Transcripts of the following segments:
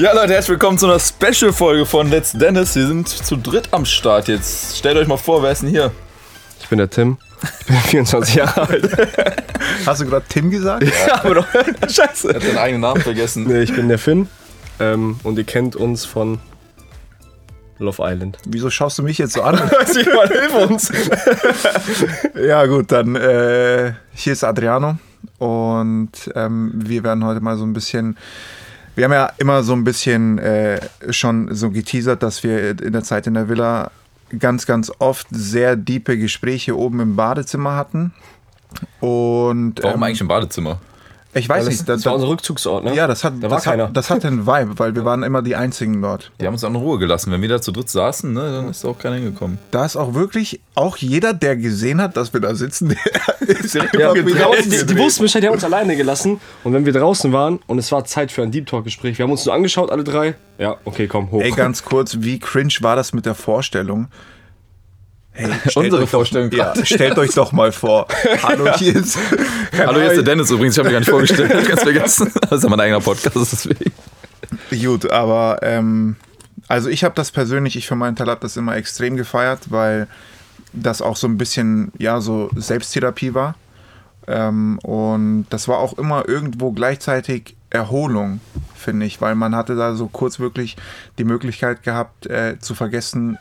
Ja, Leute, herzlich willkommen zu einer Special-Folge von Let's Dennis. Wir sind zu dritt am Start jetzt. Stellt euch mal vor, wer ist denn hier? Ich bin der Tim. Ich bin 24 Jahre alt. Hast du gerade Tim gesagt? Ja, aber doch. Scheiße. Er hat seinen eigenen Namen vergessen. Nee, ich bin der Finn. Ähm, und ihr kennt uns von Love Island. Wieso schaust du mich jetzt so an? Weiß ich mal, hilf uns. ja, gut, dann äh, hier ist Adriano und ähm, wir werden heute mal so ein bisschen. Wir haben ja immer so ein bisschen äh, schon so geteasert, dass wir in der Zeit in der Villa ganz, ganz oft sehr diepe Gespräche oben im Badezimmer hatten. Und Warum ähm, eigentlich im Badezimmer? Ich weiß Das, nicht, das war unser Rückzugsort, ne? ja, das hat, Da war das, hat, keiner. das hat einen Vibe, weil wir waren immer die einzigen dort. Die haben uns auch in Ruhe gelassen. Wenn wir da zu dritt saßen, ne, dann ist auch keiner hingekommen. Da ist auch wirklich, auch jeder, der gesehen hat, dass wir da sitzen, der ist Ja, immer die, die, die haben uns alleine gelassen. Und wenn wir draußen waren und es war Zeit für ein Deep Talk-Gespräch, wir haben uns nur angeschaut, alle drei. Ja, okay, komm, hoch. Ey, ganz kurz, wie cringe war das mit der Vorstellung? Hey, Unsere euch doch- Vorstellung Ja, stellt euch doch mal vor. Hallo, hier ist. Hallo, hier ist der Dennis übrigens. Ich habe mich gar nicht vorgestellt. Ich ganz vergessen. Das ist ja mein eigener Podcast, deswegen. Gut, aber ähm, also ich habe das persönlich, ich für meinen Teil habe das immer extrem gefeiert, weil das auch so ein bisschen, ja, so Selbsttherapie war. Ähm, und das war auch immer irgendwo gleichzeitig Erholung, finde ich, weil man hatte da so kurz wirklich die Möglichkeit gehabt, äh, zu vergessen,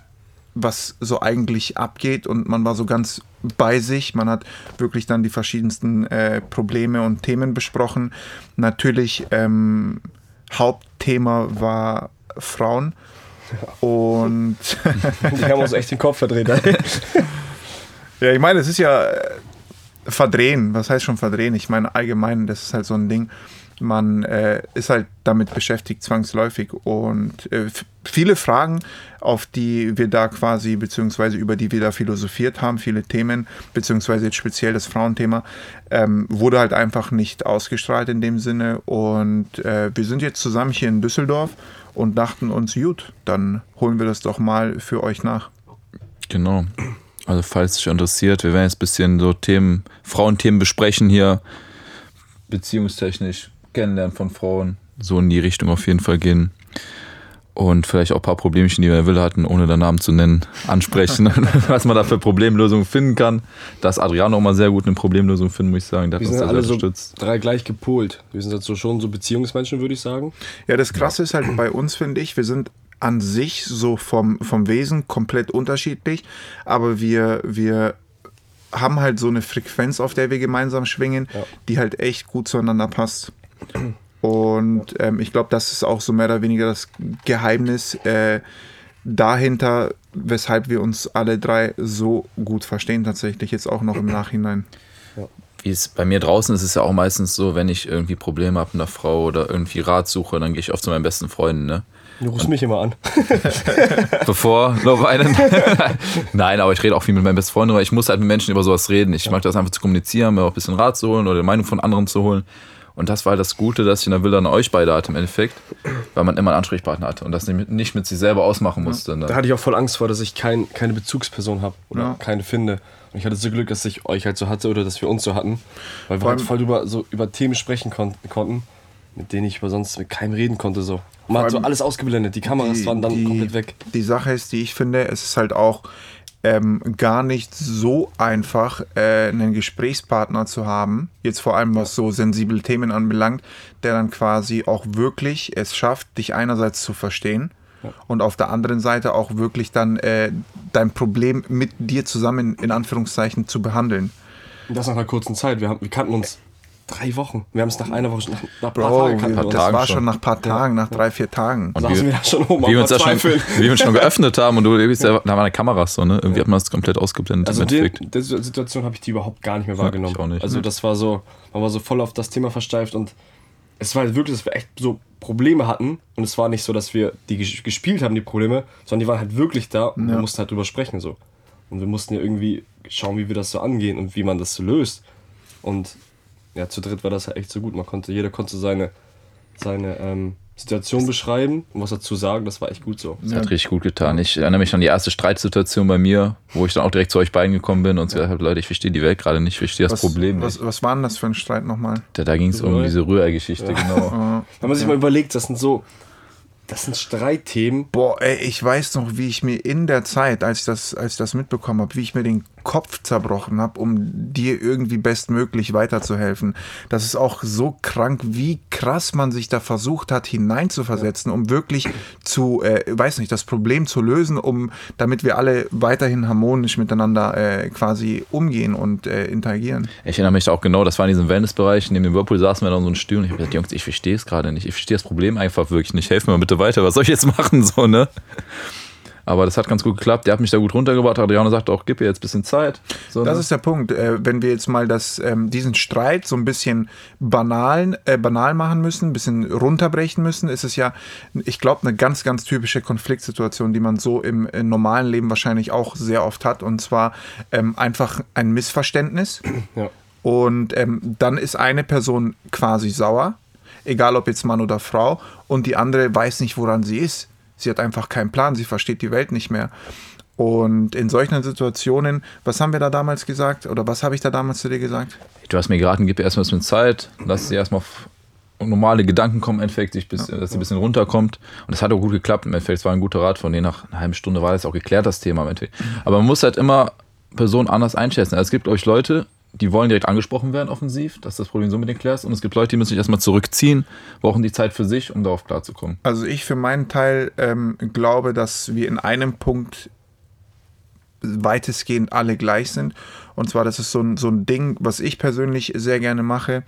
was so eigentlich abgeht und man war so ganz bei sich. Man hat wirklich dann die verschiedensten äh, Probleme und Themen besprochen. Natürlich ähm, Hauptthema war Frauen und Die haben uns echt den Kopf verdreht. ja, ich meine, es ist ja äh, verdrehen. Was heißt schon verdrehen? Ich meine allgemein, das ist halt so ein Ding. Man äh, ist halt damit beschäftigt, zwangsläufig. Und äh, viele Fragen, auf die wir da quasi, beziehungsweise über die wir da philosophiert haben, viele Themen, beziehungsweise jetzt speziell das Frauenthema, ähm, wurde halt einfach nicht ausgestrahlt in dem Sinne. Und äh, wir sind jetzt zusammen hier in Düsseldorf und dachten uns, gut, dann holen wir das doch mal für euch nach. Genau. Also, falls dich interessiert, wir werden jetzt ein bisschen so Themen, Frauenthemen besprechen hier. Beziehungstechnisch, Kennenlernen von Frauen. So in die Richtung auf jeden Fall gehen. Und vielleicht auch ein paar Problemchen, die wir in der Villa hatten, ohne den Namen zu nennen, ansprechen. was man da für Problemlösungen finden kann. Da ist Adriano auch mal sehr gut eine Problemlösung finden, muss ich sagen. Der hat Wir sind da alle sehr so unterstützt. drei gleich gepolt. Wir sind jetzt so schon so Beziehungsmenschen, würde ich sagen. Ja, das Krasse ist halt bei uns, finde ich, wir sind an sich so vom, vom Wesen komplett unterschiedlich, aber wir, wir haben halt so eine Frequenz, auf der wir gemeinsam schwingen, Ja. die halt echt gut zueinander passt. Und ähm, ich glaube, das ist auch so mehr oder weniger das Geheimnis äh, dahinter, weshalb wir uns alle drei so gut verstehen, tatsächlich jetzt auch noch im Nachhinein. Wie es bei mir draußen ist, ist es ja auch meistens so, wenn ich irgendwie Probleme habe mit einer Frau oder irgendwie Rat suche, dann gehe ich oft zu meinen besten Freunden, ne? Du rufst mich immer an. Bevor Love Island. Nein, aber ich rede auch viel mit meinen besten Freunden, weil ich muss halt mit Menschen über sowas reden. Ich mag das einfach zu kommunizieren, mir auch ein bisschen Rat zu holen oder die Meinung von anderen zu holen. Und das war halt das Gute, dass ich in der Villa an euch beide hatte im Endeffekt, weil man immer einen Ansprechpartner hatte und das nicht nicht mit sich selber ausmachen musste. Ne? Da hatte ich auch voll Angst vor, dass ich kein, keine Bezugsperson habe oder Ja. keine finde. Und ich hatte so Glück, dass ich euch halt so hatte oder dass wir uns so hatten. Weil wir halt voll über, so über Themen sprechen kon konnten, mit denen ich über sonst mit keinem reden konnte. So. Man hat so alles ausgeblendet. Die Kameras waren dann die, komplett weg. Die Sache ist, die ich finde, es ist halt auch ähm, gar nicht so einfach, äh, einen Gesprächspartner zu haben, jetzt vor allem was so sensible Themen anbelangt, der dann quasi auch wirklich es schafft, dich einerseits zu verstehen und auf der anderen Seite auch wirklich dann äh, dein Problem mit dir zusammen in Anführungszeichen zu behandeln. Und das nach einer kurzen Zeit. Wir, haben, wir kannten uns drei Wochen. Wir haben es nach einer Woche, nach, nach ein paar Bro, Tagen wir, kannten wir das. Tagen war schon. schon nach ein paar Tagen, nach drei, vier Tagen. Da saßen wir da schon oben wie wir uns, das schon, wir uns schon geöffnet haben und du, da waren eine Kameras so, ne? Irgendwie hat man das komplett ausgeblendet Also der Situation habe ich die überhaupt gar nicht mehr wahrgenommen. ich auch nicht. Also das war so, man war so voll auf das Thema versteift und es war halt wirklich, dass wir echt so Probleme hatten und es war nicht so, dass wir die ges- gespielt haben, die Probleme, sondern die waren halt wirklich da und wir mussten halt drüber sprechen so. Und wir mussten ja irgendwie schauen, wie wir das so angehen und wie man das so löst. Und ja, zu dritt war das halt echt so gut. Man konnte, jeder konnte seine, seine, ähm, Situation beschreiben und was dazu sagen. Das war echt gut so. Das hat richtig gut getan. Ich erinnere mich an die erste Streitsituation bei mir, wo ich dann auch direkt zu euch beiden gekommen bin und gesagt habe, Leute, ich verstehe die Welt gerade nicht, ich verstehe das Was, Problem was, nicht. was war denn das für ein Streit nochmal? Da, da ging es um diese Rührei-Geschichte, genau. Wenn man sich mal überlegt, das sind so, das sind Streitthemen. Boah, ey, ich weiß noch, wie ich mir in der Zeit, als ich das, als ich das mitbekommen habe, wie ich mir den Kopf zerbrochen habe, um dir irgendwie bestmöglich weiterzuhelfen. Das ist auch so krank, wie krass man sich da versucht hat, hineinzuversetzen, um wirklich zu, äh, weiß nicht, das Problem zu lösen, um, damit wir alle weiterhin harmonisch miteinander äh, quasi umgehen und äh, interagieren. Ich erinnere mich da auch genau, das war in diesem Wellnessbereich, neben dem Whirlpool saßen wir da in so einem Stuhl und ich habe gesagt, Jungs, ich verstehe es gerade nicht, ich verstehe das Problem einfach wirklich nicht, helft mir mal bitte weiter, was soll ich jetzt machen, so, ne? Aber das hat ganz gut geklappt, der hat mich da gut runtergebracht, Adriano sagt auch, gib ihr jetzt ein bisschen Zeit. So, Das ne? ist der Punkt. Äh, wenn wir jetzt mal das, ähm, diesen Streit so ein bisschen banal, äh, banal machen müssen, ein bisschen runterbrechen müssen, ist es ja, ich glaube, eine ganz, ganz typische Konfliktsituation, die man so im, äh, normalen Leben wahrscheinlich auch sehr oft hat. Und zwar ähm, einfach ein Missverständnis. Ja. Und ähm, dann ist eine Person quasi sauer, egal ob jetzt Mann oder Frau, und die andere weiß nicht, woran sie ist. Sie hat einfach keinen Plan, sie versteht die Welt nicht mehr. Und in solchen Situationen, was haben wir da damals gesagt? Oder was habe ich da damals zu dir gesagt? Du hast mir geraten, gib ihr erstmal ein bisschen Zeit, lass sie erstmal auf normale Gedanken kommen, im Endeffekt, sich bis, dass sie ein bisschen runterkommt. Und das hat auch gut geklappt. Im Endeffekt, es war ein guter Rat von denen. Nach einer halben Stunde war das auch geklärt, das Thema im Endeffekt. Aber man muss halt immer Personen anders einschätzen. Also es gibt euch Leute, die wollen direkt angesprochen werden, offensiv, dass das Problem so mit denen klärst. Und es gibt Leute, die müssen sich erstmal zurückziehen, brauchen die Zeit für sich, um darauf klarzukommen. Also ich für meinen Teil ähm, glaube, dass wir in einem Punkt weitestgehend alle gleich sind. Und zwar, das ist so ein, so ein Ding, was ich persönlich sehr gerne mache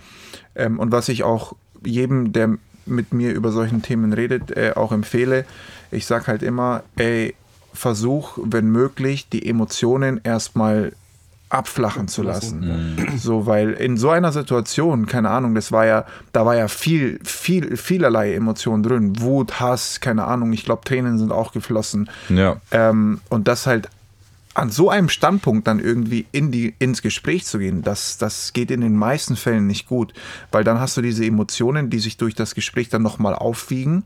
ähm, und was ich auch jedem, der mit mir über solchen Themen redet, äh, auch empfehle. Ich sage halt immer, ey, versuch, wenn möglich, die Emotionen erstmal abflachen zu lassen. So, weil in so einer Situation, keine Ahnung, das war ja, da war ja viel, viel, vielerlei Emotionen drin. Wut, Hass, keine Ahnung, ich glaube, Tränen sind auch geflossen. Ja. Ähm, und das halt an so einem Standpunkt dann irgendwie in die, ins Gespräch zu gehen, das, das geht in den meisten Fällen nicht gut, weil dann hast du diese Emotionen, die sich durch das Gespräch dann nochmal aufwiegen.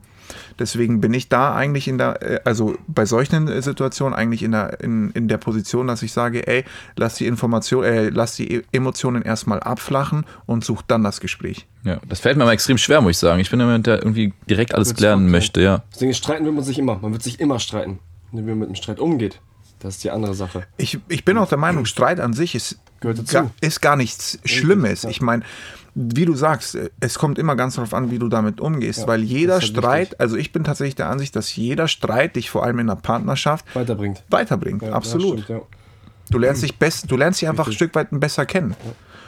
Deswegen bin ich da eigentlich in der, äh, also bei solchen äh, Situationen eigentlich in der, in, in der Position, dass ich sage, ey, lass die Information, äh, lass die E- Emotionen erstmal abflachen und such dann das Gespräch. Ja, das fällt mir aber extrem schwer, muss ich sagen. Ich bin jemand, der irgendwie direkt alles klären möchte, ja. Deswegen streiten wird man sich immer. Man wird sich immer streiten. Wie man mit dem Streit umgeht, das ist die andere Sache. Ich, ich bin auch der Meinung, Streit an sich ist, Gehört dazu. gar, ist gar nichts Schlimmes. ja. Ich meine, wie du sagst, es kommt immer ganz darauf an, wie du damit umgehst, weil jeder Streit, wichtig. also ich bin tatsächlich der Ansicht, dass jeder Streit dich vor allem in einer Partnerschaft Weiterbringt. weiterbringt. Ja, Absolut. Ja, stimmt, ja. Du lernst dich best, du lernst dich einfach ein Stück weit besser kennen.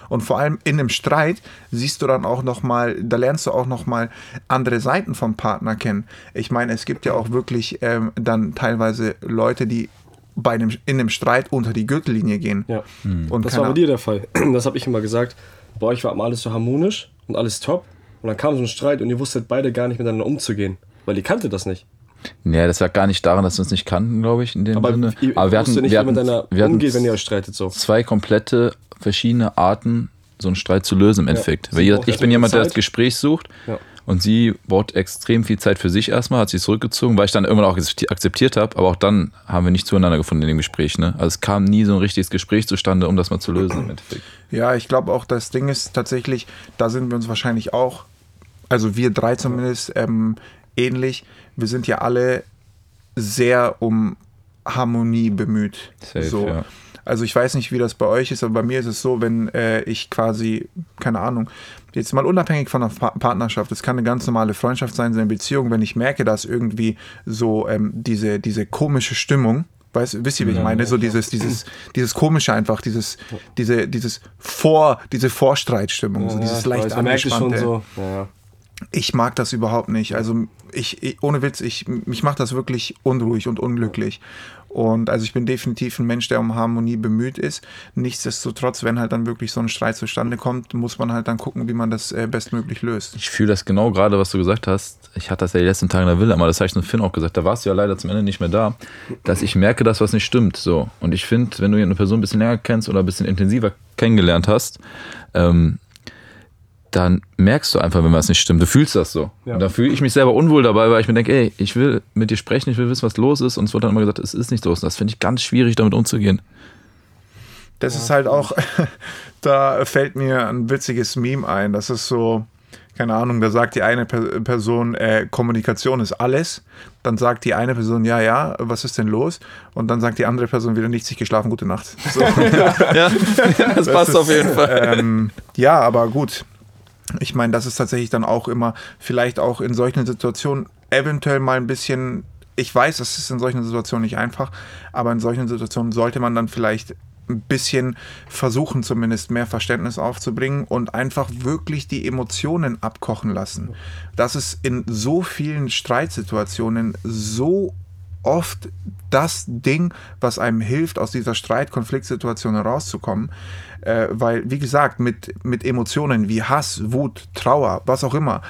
Und vor allem in einem Streit siehst du dann auch noch mal, da lernst du auch noch mal andere Seiten vom Partner kennen. Ich meine, es gibt ja auch wirklich ähm, dann teilweise Leute, die bei einem, in einem Streit unter die Gürtellinie gehen. Ja. Und Das war bei dir der Fall. Das habe ich immer gesagt. Bei euch war immer alles so harmonisch und alles top. Und dann kam so ein Streit und ihr wusstet beide gar nicht miteinander umzugehen. Weil ihr kanntet das nicht. Nee, das lag gar nicht daran, dass wir uns nicht kannten, glaube ich, in dem Aber Sinne. ihr Aber wir hatten, nicht, wir hatten, wir hatten umgeht, wenn ihr euch streitet so. zwei komplette verschiedene Arten, so einen Streit zu lösen im Endeffekt. Sie Weil ich bin jemand, der Zeit. das Gespräch sucht Ja. Und sie braucht extrem viel Zeit für sich erstmal, hat sich zurückgezogen, weil ich dann irgendwann auch akzeptiert habe, aber auch dann haben wir nicht zueinander gefunden in dem Gespräch. Ne? Also es kam nie so ein richtiges Gespräch zustande, um das mal zu lösen im Endeffekt. Ja, ich glaube auch, das Ding ist tatsächlich, da sind wir uns wahrscheinlich auch, also wir drei zumindest, ähm, ähnlich. Wir sind ja alle sehr um Harmonie bemüht. Safe, so. ja. Also ich weiß nicht, wie das bei euch ist, aber bei mir ist es so, wenn äh, ich quasi, keine Ahnung, jetzt mal unabhängig von einer Pa- Partnerschaft, es kann eine ganz normale Freundschaft sein, so eine Beziehung, wenn ich merke, dass irgendwie so ähm, diese, diese komische Stimmung, weißt, wisst ihr, wie ich meine? So dieses, dieses, dieses komische einfach, dieses, diese, dieses Vor, diese Vorstreitstimmung, so dieses Ja, ich leicht weiß, angespannte. so. Ja, ja. Ich mag das überhaupt nicht. Also ich, ich ohne Witz, ich, mich macht das wirklich unruhig und unglücklich. Und also ich bin definitiv ein Mensch, der um Harmonie bemüht ist. Nichtsdestotrotz, wenn halt dann wirklich so ein Streit zustande kommt, muss man halt dann gucken, wie man das äh, bestmöglich löst. Ich fühle das genau gerade, was du gesagt hast. Ich hatte das ja die letzten Tage in der Villa, aber das habe ich zu Finn auch gesagt. Da warst du ja leider zum Ende nicht mehr da, dass ich merke, dass was nicht stimmt. So. Und ich finde, wenn du eine Person ein bisschen länger kennst oder ein bisschen intensiver kennengelernt hast, ähm, dann merkst du einfach, wenn was nicht stimmt. Du fühlst das so. Ja. Und dann fühle ich mich selber unwohl dabei, weil ich mir denke, ey, ich will mit dir sprechen, ich will wissen, was los ist. Und es wird dann immer gesagt, es ist nicht so. Und das finde ich ganz schwierig, damit umzugehen. Das ist halt auch, da fällt mir ein witziges Meme ein. Das ist so, keine Ahnung, da sagt die eine Per- Person, äh, Kommunikation ist alles. Dann sagt die eine Person, ja, ja, was ist denn los? Und dann sagt die andere Person wieder nicht sich geschlafen, gute Nacht. So. Ja, das, passt ist, auf jeden Fall. Ähm, ja, aber gut. Ich meine, das ist tatsächlich dann auch immer, vielleicht auch in solchen Situationen eventuell mal ein bisschen. Ich weiß, das ist in solchen Situationen nicht einfach, aber in solchen Situationen sollte man dann vielleicht ein bisschen versuchen, zumindest mehr Verständnis aufzubringen und einfach wirklich die Emotionen abkochen lassen. Das ist in so vielen Streitsituationen so oft das Ding, was einem hilft, aus dieser Streit-Konfliktsituation herauszukommen. Äh, weil, wie gesagt, mit, mit Emotionen wie Hass, Wut, Trauer, was auch immer,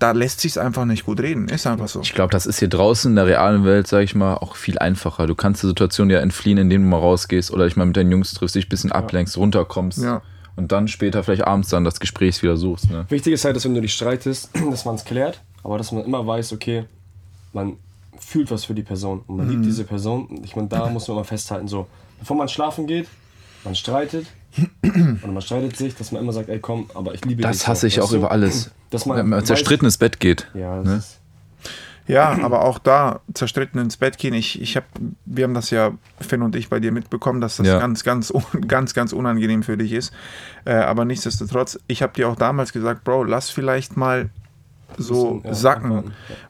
da lässt sich einfach nicht gut reden. Ist einfach so. Ich glaube, das ist hier draußen in der realen Welt, sage ich mal, auch viel einfacher. Du kannst die Situation ja entfliehen, indem du mal rausgehst oder dich mal mit deinen Jungs triffst, dich ein bisschen ablenkst, runterkommst Ja. und dann später vielleicht abends dann das Gespräch wieder suchst. Ne? Wichtig ist halt, dass wenn du dich streitest, dass man es klärt, aber dass man immer weiß, okay, man fühlt was für die Person und man Mhm. liebt diese Person. Ich meine, da muss man immer festhalten, so, bevor man schlafen geht, man streitet und man streitet sich, dass man immer sagt, ey komm, aber ich liebe dich. Das hasse so, ich weißt auch du? über alles. Dass man Wenn man weiß- zerstritten ins Bett geht. Ja, das Ne? ist, Ja, aber auch da zerstritten ins Bett gehen. Ich, ich hab, wir haben das ja, Finn und ich, bei dir mitbekommen, dass das Ja. ganz, ganz, ganz, ganz unangenehm für dich ist. Äh, aber nichtsdestotrotz, ich habe dir auch damals gesagt, Bro, lass vielleicht mal so Bisschen, ja, sacken. ja.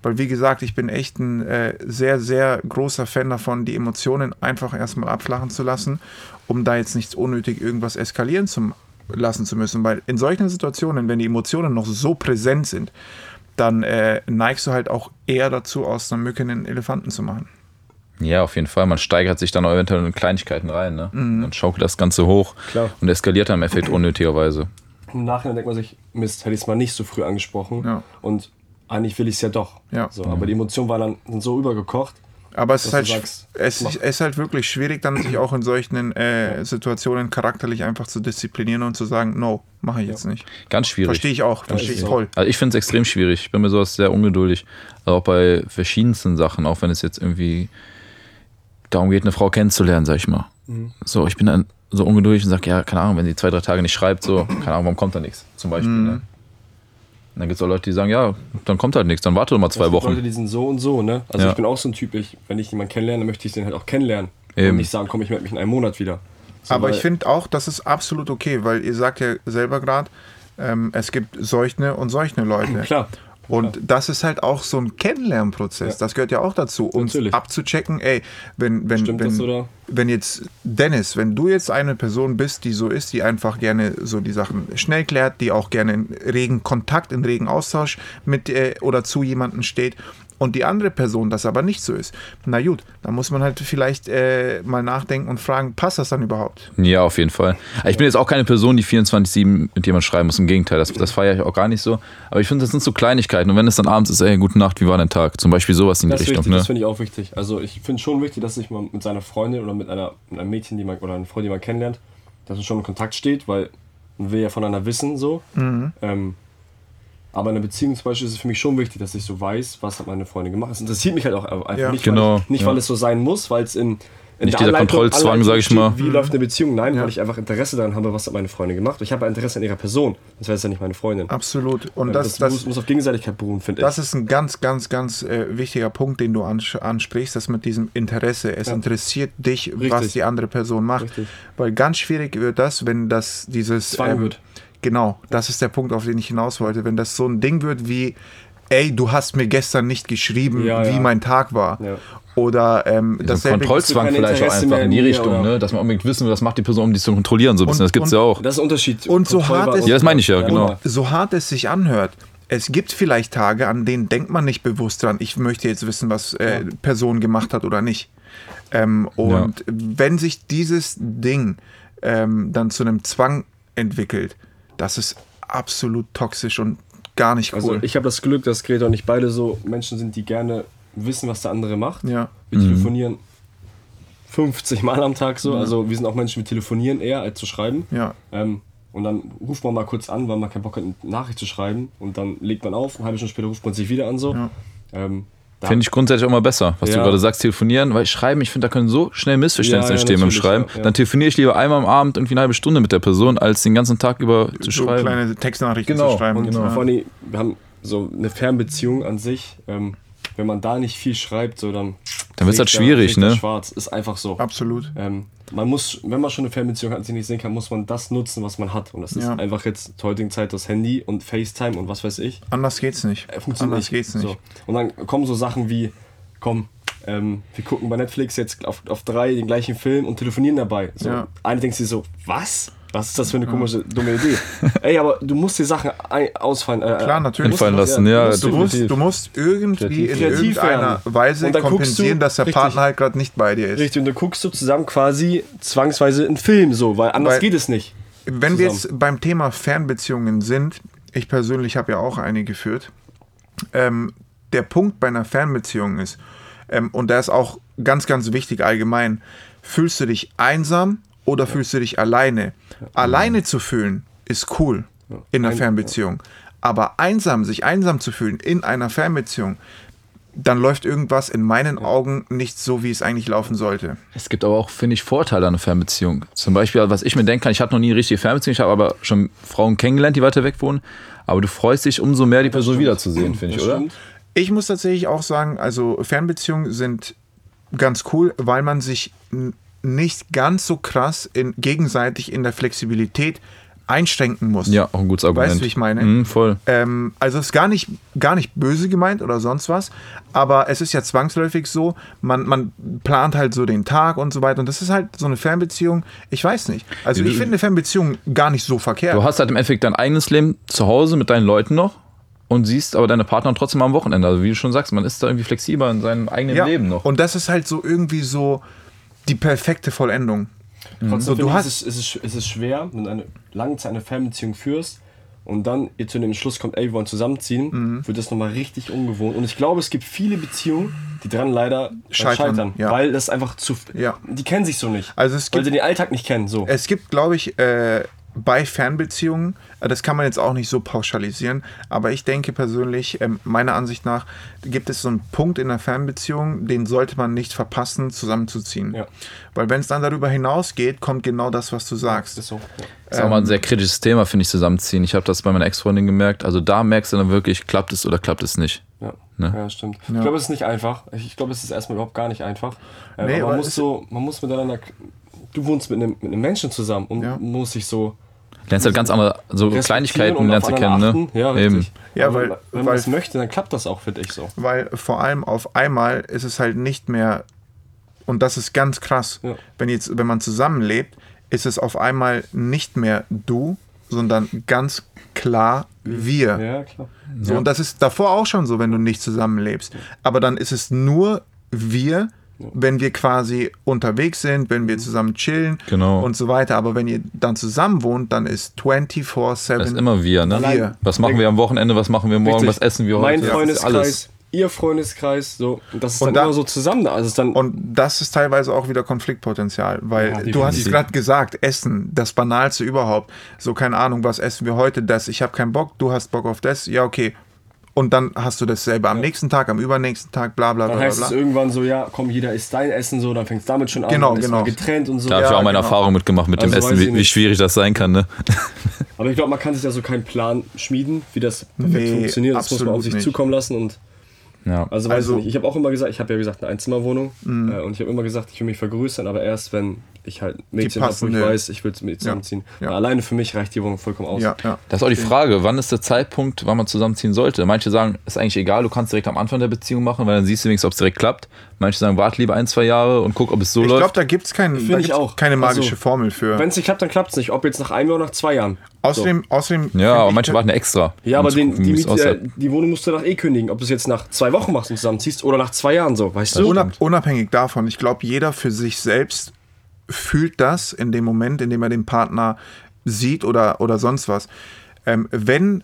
Weil, wie gesagt, ich bin echt ein äh, sehr, sehr großer Fan davon, die Emotionen einfach erstmal abflachen zu lassen, um da jetzt nicht unnötig irgendwas eskalieren zu lassen zu müssen. Weil in solchen Situationen, wenn die Emotionen noch so präsent sind, dann äh, neigst du halt auch eher dazu, aus einer Mücke einen Elefanten zu machen. Ja, auf jeden Fall. Man steigert sich dann eventuell in Kleinigkeiten rein. Ne? Dann schaukelt das Ganze hoch Klar. und eskaliert dann im Effekt unnötigerweise. Im Nachhinein denkt man sich, Mist, hätte ich es mal nicht so früh angesprochen. Ja. Und eigentlich will ich es ja doch. Ja. So, aber die Emotionen waren dann so übergekocht. Aber es ist, halt, sagst, es, es ist halt wirklich schwierig, dann sich auch in solchen äh, Situationen charakterlich einfach zu disziplinieren und zu sagen, no, mache ich jetzt nicht. Ganz schwierig. Verstehe ich auch, verstehe ich voll. Also ich finde es extrem schwierig. Ich bin mir sowas sehr ungeduldig. Also auch bei verschiedensten Sachen, auch wenn es jetzt irgendwie darum geht, eine Frau kennenzulernen, sag ich mal. Mhm. So, ich bin dann so ungeduldig und sage, ja, keine Ahnung, wenn sie zwei, drei Tage nicht schreibt, so, keine Ahnung, warum kommt da nichts? Zum Beispiel. Mhm. Ne? Und dann gibt es auch Leute, die sagen, ja, dann kommt halt nichts, dann warte doch mal zwei gibt Leute, Wochen. die sind so und so, ne? Also Ja. ich bin auch so ein Typ, ich, wenn ich jemanden kennenlerne, möchte ich den halt auch kennenlernen. Eben. Und nicht sagen, komm, ich melde mich in einem Monat wieder. So, Aber ich finde auch, das ist absolut okay, weil ihr sagt ja selber gerade, ähm, es gibt solche und solche Leute. Klar. Und das ist halt auch so ein Kennenlernprozess. Ja. Das gehört ja auch dazu, um Natürlich. abzuchecken, ey, wenn, wenn, Stimmt wenn, wenn jetzt, Dennis, wenn du jetzt eine Person bist, die so ist, die einfach gerne so die Sachen schnell klärt, die auch gerne in regen Kontakt, in regen Austausch mit äh, oder zu jemandem steht und die andere Person das aber nicht so ist, na gut, dann muss man halt vielleicht äh, mal nachdenken und fragen, passt das dann überhaupt? Ja, auf jeden Fall. Ich bin jetzt auch keine Person, die 24-7 mit jemandem schreiben muss. Im Gegenteil, das, das feiere ich auch gar nicht so. Aber ich finde, das sind so Kleinigkeiten. Und wenn es dann abends ist, ey, gute Nacht, wie war dein Tag? Zum Beispiel sowas in die Das Richtung. wichtig, das Ne? finde ich auch wichtig. Also ich finde schon wichtig, dass sich mal mit seiner Freundin oder mit, einer, mit einem Mädchen, die man, oder einer Frau, die man kennenlernt, dass man schon in Kontakt steht, weil man will ja voneinander wissen so. Ähm, aber in einer Beziehung zum Beispiel ist es für mich schon wichtig, dass ich so weiß, was hat meine Freundin gemacht. Es interessiert mich halt auch einfach Ja. nicht, Genau, weil, ich, nicht ja. weil es so sein muss, weil es in, in Nicht der dieser Anleitung- Kontrollzwang, Anleitung sag ich steht, mal. Wie läuft eine Beziehung? Nein, Ja. weil ich einfach Interesse daran habe, was hat meine Freundin gemacht. Ich habe Interesse an ihrer Person, sonst wäre es ja nicht meine Freundin. Absolut. Und das, das, das, muss, muss auf Gegenseitigkeit beruhen, finde ich. Das ist ein ganz, ganz, ganz äh, wichtiger Punkt, den du ansch ansprichst, das mit diesem Interesse. Es Ja. interessiert dich, was Richtig. die andere Person macht. Richtig. Weil ganz schwierig wird das, wenn das dieses Zwang wird. Genau, das ist der Punkt, auf den ich hinaus wollte. Wenn das so ein Ding wird wie, ey, du hast mir gestern nicht geschrieben, Ja, wie ja. mein Tag war. Ja. Oder ähm, So ein dasselbe Kontrollzwang vielleicht auch einfach in die Richtung, ne? dass man unbedingt wissen will, was macht die Person, um die zu kontrollieren. So ein bisschen. Und- das gibt es und- ja auch. Das ist ein Unterschied. Und so hart es- Ja, das meine ich ja, genau. so hart es sich anhört, es gibt vielleicht Tage, an denen denkt man nicht bewusst dran, ich möchte jetzt wissen, was äh, Person gemacht hat oder nicht. Ähm, und wenn sich dieses Ding ähm, dann zu einem Zwang entwickelt, das ist absolut toxisch und gar nicht cool. Also ich habe das Glück, dass Greta und ich beide so Menschen sind, die gerne wissen, was der andere macht. ja. Wir telefonieren 50 Mal am Tag so. Also wir sind auch Menschen, wir telefonieren eher als zu schreiben. Ja. Ähm, Und dann ruft man mal kurz an, weil man keinen Bock hat, eine Nachricht zu schreiben. Und dann legt man auf, eine halbe Stunde später ruft man sich wieder an. So. Ähm, da- Finde ich grundsätzlich auch mal besser, was du Ja. gerade sagst, telefonieren, weil schreiben, ich finde, da können so schnell Missverständnisse Ja, ja, entstehen beim natürlich, Schreiben. ja, ja. Dann telefoniere ich lieber einmal am Abend irgendwie eine halbe Stunde mit der Person, als den ganzen Tag über zu so schreiben. kleine Textnachrichten Genau, zu schreiben. Und Ja. vor allem, wir haben so eine Fernbeziehung an sich. Ähm, wenn man da nicht viel schreibt, so dann. Dann wird's halt fliegt schwierig, ne? Schwarz. Ist einfach so. Absolut. Ähm, man muss, wenn man schon eine Fernbeziehung hat und sie nicht sehen kann, muss man das nutzen, was man hat. Und das ist Ja. einfach jetzt zur heutigen Zeit das Handy und FaceTime und was weiß ich. Anders geht's nicht. Äh, Funktioniert Anders geht's nicht. So. Und dann kommen so Sachen wie, komm, ähm, wir gucken bei Netflix jetzt auf, auf drei den gleichen Film und telefonieren dabei. So. Ja. Eine denkt sich so, was? Was ist das für eine komische, dumme Idee? Ey, aber du musst die Sachen ein, ausfallen. Äh, Klar, natürlich. Einfallen lassen, ja, musst Du musst, du musst irgendwie in Kreativ irgendeiner werden. Weise kompensieren, du- dass der richtig. Partner halt gerade nicht bei dir ist. Richtig, und dann guckst du zusammen quasi zwangsweise einen Film so, weil anders Weil- geht es nicht. Wenn wir zusammen. jetzt beim Thema Fernbeziehungen sind, ich persönlich habe ja auch eine geführt, ähm, der Punkt bei einer Fernbeziehung ist, ähm, und der ist auch ganz, ganz wichtig allgemein, fühlst du dich einsam oder fühlst du dich alleine? Alleine zu fühlen ist cool in einer Ein- Fernbeziehung, aber einsam, sich einsam zu fühlen in einer Fernbeziehung, dann läuft irgendwas in meinen Augen nicht so, wie es eigentlich laufen sollte. Es gibt aber auch, finde ich, Vorteile an einer Fernbeziehung. Zum Beispiel, was ich mir denken kann, ich hatte noch nie eine richtige Fernbeziehung, ich habe aber schon Frauen kennengelernt, die weiter weg wohnen. Aber du freust dich umso mehr, die Person wiederzusehen, finde ich, oder? Ich muss tatsächlich auch sagen, also Fernbeziehungen sind ganz cool, weil man sich nicht ganz so krass in, gegenseitig in der Flexibilität einschränken muss. Ja, auch ein gutes Argument. Weißt du, wie ich meine? Mhm, voll. Ähm, also es ist gar nicht, gar nicht böse gemeint oder sonst was, aber es ist ja zwangsläufig so, man, man plant halt so den Tag und so weiter und das ist halt so eine Fernbeziehung, ich weiß nicht. Also ich finde eine Fernbeziehung gar nicht so verkehrt. Du hast halt im Endeffekt dein eigenes Leben zu Hause mit deinen Leuten noch und siehst aber deine Partner trotzdem am Wochenende. Also wie du schon sagst, man ist da irgendwie flexibler in seinem eigenen ja. Leben noch. Und das ist halt so irgendwie so die perfekte Vollendung. Trotzdem So, du hast- es, ist, es, ist, es ist schwer, wenn du eine lange Zeit eine Fernbeziehung führst und dann ihr zu dem Schluss kommt, ey, wir wollen zusammenziehen, Mhm. wird das nochmal richtig ungewohnt. Und ich glaube, es gibt viele Beziehungen, die dran leider Scheitern, scheitern, ja. weil das einfach zu. Ja. Die kennen sich so nicht. Also es weil gibt- sie den Alltag nicht kennen. So. Es gibt, glaube ich, äh, bei Fernbeziehungen, äh, das kann man jetzt auch nicht so pauschalisieren, aber ich denke persönlich, ähm, meiner Ansicht nach, gibt es so einen Punkt in der Fernbeziehung, den sollte man nicht verpassen, zusammenzuziehen. Ja. Weil wenn es dann darüber hinausgeht, kommt genau das, was du sagst. Das ist so. Ja. Das ist auch mal ein sehr kritisches Thema, finde ich, zusammenziehen. Ich habe das bei meiner Ex-Freundin gemerkt. Also da merkst du dann wirklich, klappt es oder klappt es nicht. Ja, Ne? ja stimmt. Ich glaube, es ist nicht einfach. Ich, glaube, es ist erstmal überhaupt gar nicht einfach. Äh, Nee, man muss so, man muss miteinander. Du wohnst mit einem, mit einem Menschen zusammen und Ja. muss sich so Lernst halt ganz andere, so Kleinigkeiten lernst du kennen, ne? Ja, Eben. Ja, weil- wenn, man es möchte, dann klappt das auch, finde ich so. Weil vor allem auf einmal ist es halt nicht mehr, und das ist ganz krass, Ja. wenn, jetzt, wenn man zusammenlebt, ist es auf einmal nicht mehr du, sondern ganz klar wir. Ja, klar. So, Und das ist davor auch schon so, wenn du nicht zusammenlebst. Aber dann ist es nur wir, wenn wir quasi unterwegs sind, wenn wir zusammen chillen Genau. und so weiter. Aber wenn ihr dann zusammen wohnt, dann ist 24-7 Das ist immer wir, ne? Wir. Was machen wir am Wochenende, was machen wir morgen, Richtig. was essen wir heute? Mein Freundeskreis, ihr Freundeskreis, so. Und das ist Und dann da- immer so zusammen. Also ist dann, Und das ist teilweise auch wieder Konfliktpotenzial, weil Ja, du hast es gerade gesagt, Essen, das Banalste überhaupt. So, keine Ahnung, was essen wir heute? Das, ich habe keinen Bock, du hast Bock auf das, ja, okay. Und dann hast du dasselbe am nächsten Tag, am übernächsten Tag, bla bla dann bla heißt bla. es bla. irgendwann so, ja, komm, jeder isst dein Essen so, dann fängt es damit schon an. Genau, dann genau. getrennt und so. Da habe ich Ja, auch meine genau. Erfahrung mitgemacht mit dem Also Essen, weiß ich wie, wie schwierig das sein kann, ne? Aber ich glaube, man kann sich ja so keinen Plan schmieden, wie das perfekt Nee, funktioniert. Das muss man auf sich nicht. zukommen lassen und Ja. Also, weiß Also- ich nicht. Ich habe auch immer gesagt, ich habe ja gesagt eine Einzimmerwohnung äh, und ich habe immer gesagt, ich will mich vergrößern, aber erst wenn ich halt Mädchen habe, wo ich passende- weiß, ich will mit zusammenziehen. Ja. Weil Alleine für mich reicht die Wohnung vollkommen aus. Ja, ja. Das ist auch die Frage, wann ist der Zeitpunkt, wann man zusammenziehen sollte? Manche sagen, ist eigentlich egal, du kannst direkt am Anfang der Beziehung machen, weil dann siehst du wenigstens, ob es direkt klappt. Manche sagen, warte lieber ein, zwei Jahre und guck, ob es so Ich glaube, läuft. da gibt es kein, da ich gibt's auch. keine magische Also, Formel für. Wenn es nicht klappt, dann klappt es nicht. Ob jetzt nach einem Jahr oder nach zwei Jahren. Außerdem, außerdem ja, aber manche warten extra. Ja, aber den, gucken, die, wie es Miet, äh, aussieht. die Wohnung musst du nach eh kündigen. Ob du es jetzt nach zwei Wochen machst und zusammenziehst oder nach zwei Jahren so, weißt du? Unab unabhängig davon, ich glaube, jeder für sich selbst fühlt das in dem Moment, in dem er den Partner sieht oder, oder sonst was. Ähm, wenn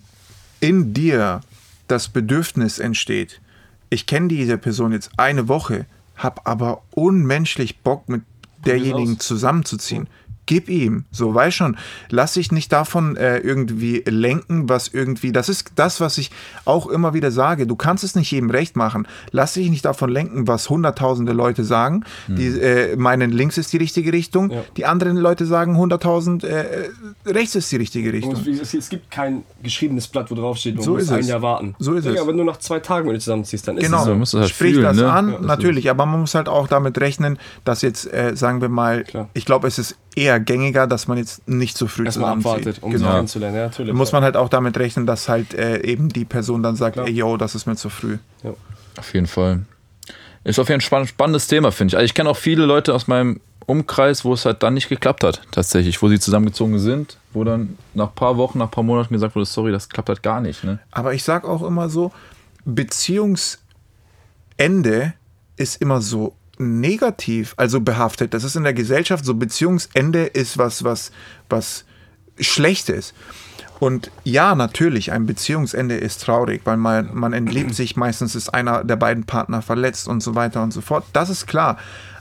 in dir das Bedürfnis entsteht, ich kenne diese Person jetzt eine Woche, habe aber unmenschlich Bock mit derjenigen zusammenzuziehen, gib ihm. So, weiß schon, lass dich nicht davon äh, irgendwie lenken, was irgendwie, das ist das, was ich auch immer wieder sage. Du kannst es nicht jedem recht machen. Lass dich nicht davon lenken, was hunderttausende Leute sagen. Die äh, meinen, links ist die richtige Richtung. Ja. Die anderen Leute sagen, hunderttausend, äh, rechts ist die richtige Richtung. Und es, gibt kein geschriebenes Blatt, wo drauf steht, So muss ist ein es. Jahr warten. So ist Digga, es. wenn du nach zwei Tagen mit dir zusammenziehst, dann ist Genau, es so. musst du halt sprich fühlen, das ne? an, Ja, das natürlich, aber man muss halt auch damit rechnen, dass jetzt, äh, sagen wir mal, Klar. ich glaube, es ist eher gängiger, dass man jetzt nicht so früh Erstmal zusammenzieht. abwartet, um sich genau. kennenzulernen. Ja, natürlich. Muss man halt auch damit rechnen, dass halt äh, eben die Person dann sagt, Klar. ey, yo, das ist mir zu früh. ja. Auf jeden Fall. Ist auf jeden Fall ein spannendes Thema, finde ich. Also ich kenne auch viele Leute aus meinem Umkreis, wo es halt dann nicht geklappt hat, tatsächlich, wo sie zusammengezogen sind, wo dann nach ein paar Wochen, nach ein paar Monaten gesagt wurde, sorry, das klappt halt gar nicht. Ne? Aber ich sag auch immer so, Beziehungsende ist immer so negativ, also behaftet. Das ist in der Gesellschaft so, Beziehungsende ist was, was, was Schlechtes. Und ja, natürlich, ein Beziehungsende ist traurig, weil man, man entliebt sich, meistens ist einer der beiden Partner verletzt und so weiter und so fort. Das ist klar.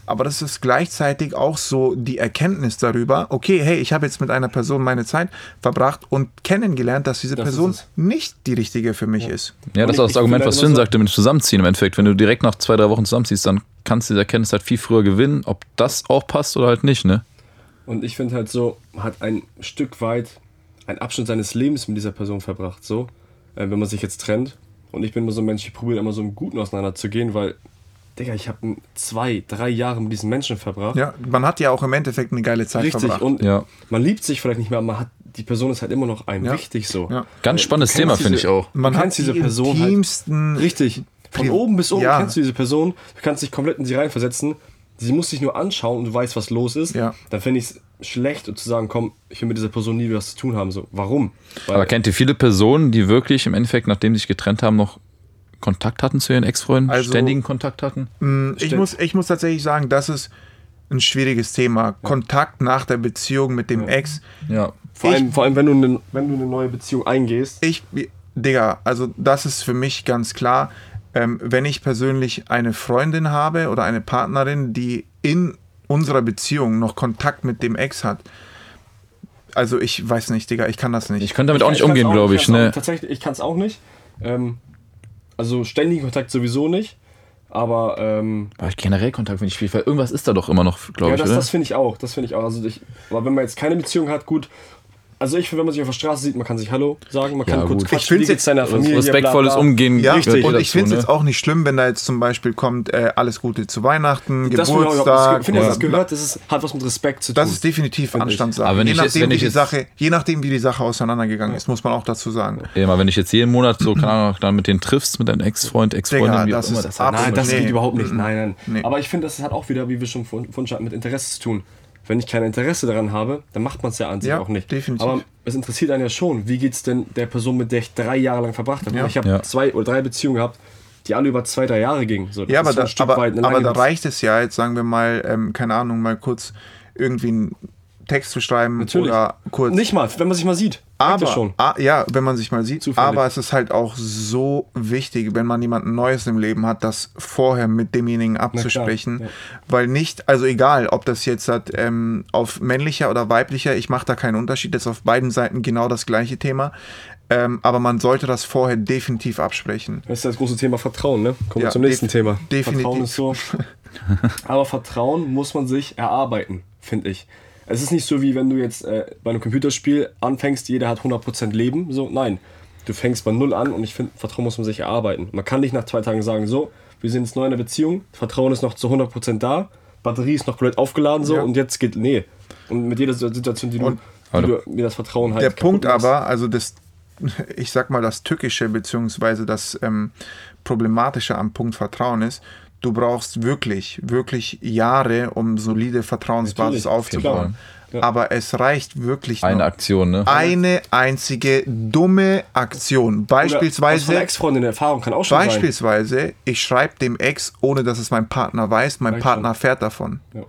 Aber das ist gleichzeitig auch so die Erkenntnis darüber, okay, hey, ich habe jetzt mit einer Person meine Zeit verbracht und kennengelernt, dass diese Das Person nicht die richtige für mich ist. Ja, Und das ist auch das Argument, finde was halt Finn sagte mit Zusammenziehen im Endeffekt. Wenn du direkt nach zwei, drei Wochen zusammenziehst, dann kannst du diese Erkenntnis halt viel früher gewinnen, ob das auch passt oder halt nicht, ne? Und ich finde halt so, hat ein Stück weit einen Abschnitt seines Lebens mit dieser Person verbracht, so, äh, wenn man sich jetzt trennt. Und ich bin immer so ein Mensch, ich probiere immer so im Guten auseinanderzugehen, weil, Digga, ich habe zwei, drei Jahre mit diesen Menschen verbracht. Ja, man hat ja auch im Endeffekt eine geile Zeit Richtig, verbracht. und Ja. man liebt sich vielleicht nicht mehr, aber man hat, die Person ist halt immer noch einem Ja. wichtig so. Ja. Ganz Äh, spannendes Thema, finde ich auch. man hat diese die Person halt- intimsten Richtig. Von oben bis unten Ja. kennst du diese Person, du kannst dich komplett in sie reinversetzen. Sie muss dich nur anschauen und du weißt, was los ist. Ja. Dann fände ich es schlecht, zu sagen, komm, ich will mit dieser Person nie was zu tun haben. So, warum? Weil, Aber kennt ihr viele Personen, die wirklich im Endeffekt, nachdem sie sich getrennt haben, noch Kontakt hatten zu ihren Ex-Freunden? Also- ständigen Kontakt hatten? Ich Stimmt. muss, ich muss tatsächlich sagen, das ist ein schwieriges Thema. Kontakt nach der Beziehung mit dem Ex. Ja. vor, ich- allem, vor allem, wenn du, eine, wenn du eine neue Beziehung eingehst. Ich, Digga, also das ist für mich ganz klar. Ähm, wenn ich persönlich eine Freundin habe oder eine Partnerin, die in unserer Beziehung noch Kontakt mit dem Ex hat, also ich weiß nicht, Digga, ich kann das nicht. Ich könnte damit auch nicht umgehen, glaube ich. kann's Ne? Auch, tatsächlich, ich kann es auch nicht. Ähm, also ständigen Kontakt sowieso nicht. Aber ähm, Aber ich generell Kontakt finde ich schwierig, weil irgendwas ist da doch immer noch, glaube ja, ich, das, oder? das finde ich auch. Das finde ich auch. Also ich, aber wenn man jetzt keine Beziehung hat, gut. Also ich finde, wenn man sich auf der Straße sieht, man kann sich Hallo sagen, man kann Ja, kurz gut. quatschen, Ich geht's jetzt- deiner Familie, Respektvolles bla, bla. Umgehen. ja, gehört und ich finde es ne? jetzt auch nicht schlimm, wenn da jetzt zum Beispiel kommt, äh, alles Gute zu Weihnachten, Das finde ich auch Geburtstag. finde ich, oder- das gehört, das ist, hat was mit Respekt zu tun. Das ist definitiv Finde. Anstandssache. Aber wenn je, nachdem, wie die Sache, je nachdem, wie die Sache auseinandergegangen ist, muss man auch dazu sagen. Ja, wenn ich jetzt jeden Monat so, keine Ahnung, dann mit denen triffst, mit deinem Ex-Freund, Ex-Freundin, wie auch das immer, ist das Nein, das Nee. geht überhaupt nicht. Nein, nein. Nee. Aber ich finde, das hat auch wieder, wie wir schon schon hatten, mit Interesse zu tun. Wenn ich kein Interesse daran habe, dann macht man es ja an sich Ja, auch nicht. definitiv. Aber es interessiert einen ja schon, wie geht es denn der Person, mit der ich drei Jahre lang verbracht habe. Ja. Ich habe Ja. zwei oder drei Beziehungen gehabt, die alle über zwei, drei Jahre gingen. So, das Ja, aber, so da, ein Stück aber, aber da reicht es ja jetzt, sagen wir mal, ähm, keine Ahnung, mal kurz irgendwie einen Text zu schreiben Natürlich. oder kurz. Nicht mal, wenn man sich mal sieht. Aber schon. ah, ja, wenn man sich mal sieht. Zufällig. Aber es ist halt auch so wichtig, wenn man jemanden Neues im Leben hat, das vorher mit demjenigen abzusprechen, ja. weil nicht, also egal, ob das jetzt hat, ähm, auf männlicher oder weiblicher, ich mache da keinen Unterschied, das ist auf beiden Seiten genau das gleiche Thema. Ähm, aber man sollte das vorher definitiv absprechen. Das ist das große Thema Vertrauen, ne? Kommen wir Ja, zum nächsten Thema. definitiv. Vertrauen ist so. Aber Vertrauen muss man sich erarbeiten, finde ich. Es ist nicht so, wie wenn du jetzt äh, bei einem Computerspiel anfängst, jeder hat 100% Leben. So, nein. Du fängst bei Null an und ich finde, Vertrauen muss man sich erarbeiten. Man kann nicht nach zwei Tagen sagen, so, wir sind jetzt neu in der Beziehung, Vertrauen ist noch zu 100% da, Batterie ist noch komplett aufgeladen, so, Ja. und jetzt geht, nee. Und mit jeder Situation, die du, Und- die du mir das Vertrauen halt Der Punkt machst. aber, also das, ich sag mal, das Tückische beziehungsweise das ähm, Problematische am Punkt Vertrauen ist, du brauchst wirklich, wirklich Jahre, um solide Vertrauensbasis Natürlich, aufzubauen. klar. Ja. Aber es reicht wirklich Eine nur Aktion, ne? eine einzige dumme Aktion. Oder aus von der Beispielsweise, Ex-Freundin der Erfahrung kann auch schon sein. beispielsweise, ich schreibe dem Ex, ohne dass es mein Partner weiß, mein Reicht Partner schon. fährt davon. Ja.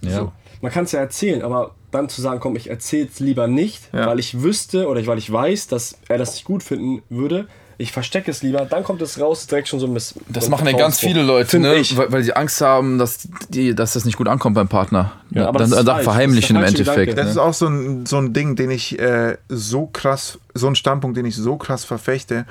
Ja. So. Man kann es ja erzählen, aber dann zu sagen, komm, ich erzähle es lieber nicht, Ja. weil ich wüsste oder weil ich weiß, dass er das nicht gut finden würde, ich verstecke es lieber, dann kommt es raus, direkt schon so ein Miss. Das machen ja ganz viele Leute, ne? Weil, weil sie Angst haben, dass, die, dass das nicht gut ankommt beim Partner. Ja, aber dann das ist dann verheimlichen im Das falsche Endeffekt. Gedanke. Das Ne? ist auch so ein, so ein Ding, den ich äh, so krass, so ein Standpunkt, den ich so krass verfechte.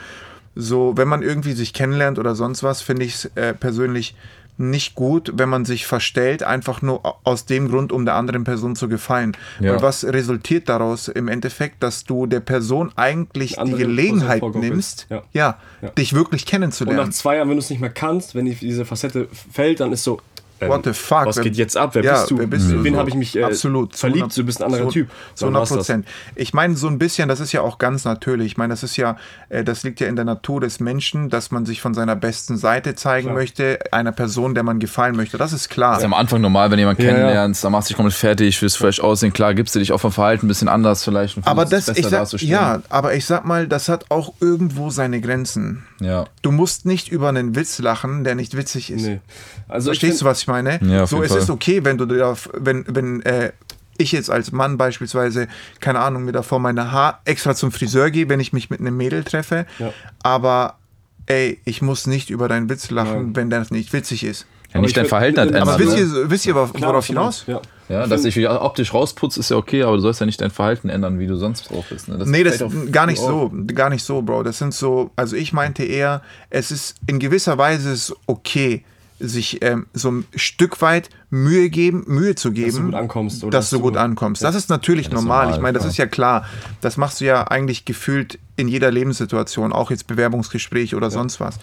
So, wenn man irgendwie sich kennenlernt oder sonst was, finde ich es äh, persönlich nicht gut, wenn man sich verstellt, einfach nur au- aus dem Grund, um der anderen Person zu gefallen. Ja. Weil was resultiert daraus im Endeffekt, dass du der Person eigentlich die Gelegenheit nimmst, Ja. ja. Ja. dich wirklich Und nach kennenzulernen. zwei Jahren, wenn du es nicht mehr kannst, wenn die, diese Facette fällt, dann ist so. Ähm, What the fuck? Was geht jetzt ab? Wer Ja, bist du? wer bist du? Wen So. habe ich mich äh, Absolut. verliebt? 100 Du bist ein anderer zu- Typ. Zu Dann 100 war's das. Prozent. Ich meine, so ein bisschen, das ist ja auch ganz natürlich. Ich meine, das ist ja, äh, das liegt ja in der Natur des Menschen, dass man sich von seiner besten Seite zeigen Klar. möchte, einer Person, der man gefallen möchte. Das ist klar. Das ist am Anfang normal, wenn jemand Ja, ja. kennenlernst, dann machst du dich komplett fertig, willst vielleicht aussehen, klar, gibst du dich auch vom Verhalten ein bisschen anders vielleicht. und aber das, ich sag, ja, aber ich sag mal, das hat auch irgendwo seine Grenzen. ja. Du musst nicht über einen Witz lachen, der nicht witzig ist. Nee. Also Verstehst du, was ich meine? Ja, auf so, jeden es Fall. ist okay, wenn du auf, wenn, wenn äh, ich jetzt als Mann beispielsweise, keine Ahnung, mir davor meine Haar extra zum Friseur gehe, wenn ich mich mit einem Mädel treffe, Ja. aber ey, ich muss nicht über deinen Witz lachen, Nein. wenn das nicht witzig ist. ja nicht ich dein Verhalten halt Aber ändern. Aber wisst ne? ihr, wisst ihr, worauf Klar, hinaus? Ja. Ja, dass ich optisch rausputze, ist ja okay, aber du sollst ja nicht dein Verhalten ändern, wie du sonst drauf bist. Ne? Nee, das fällt auch gar nicht so, gar nicht so, Bro. Das sind so, also ich meinte eher, es ist in gewisser Weise ist okay, sich ähm, so ein Stück weit Mühe geben, Mühe zu geben, Dass du gut ankommst, oder dass du dass gut ankommst. Das ist natürlich das ist normal. normal, Ich meine, das ja. ist ja klar. Das machst du ja eigentlich gefühlt in jeder Lebenssituation, auch jetzt Bewerbungsgespräch oder sonst was.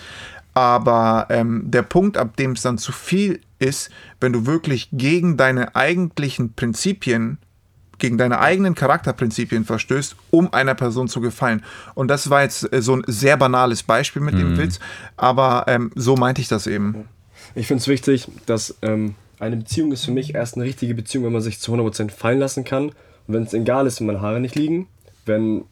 Aber ähm, der Punkt, ab dem es dann zu viel ist, wenn du wirklich gegen deine eigentlichen Prinzipien gegen deine eigenen Charakterprinzipien verstößt, um einer Person zu gefallen. Und das war jetzt äh, so ein sehr banales Beispiel mit dem Witz, aber ähm, so meinte ich das eben. Ich finde es wichtig, dass ähm, eine Beziehung ist für mich erst eine richtige Beziehung, wenn man sich zu 100% fallen lassen kann. Und wenn es egal ist, wenn meine Haare nicht liegen, wenn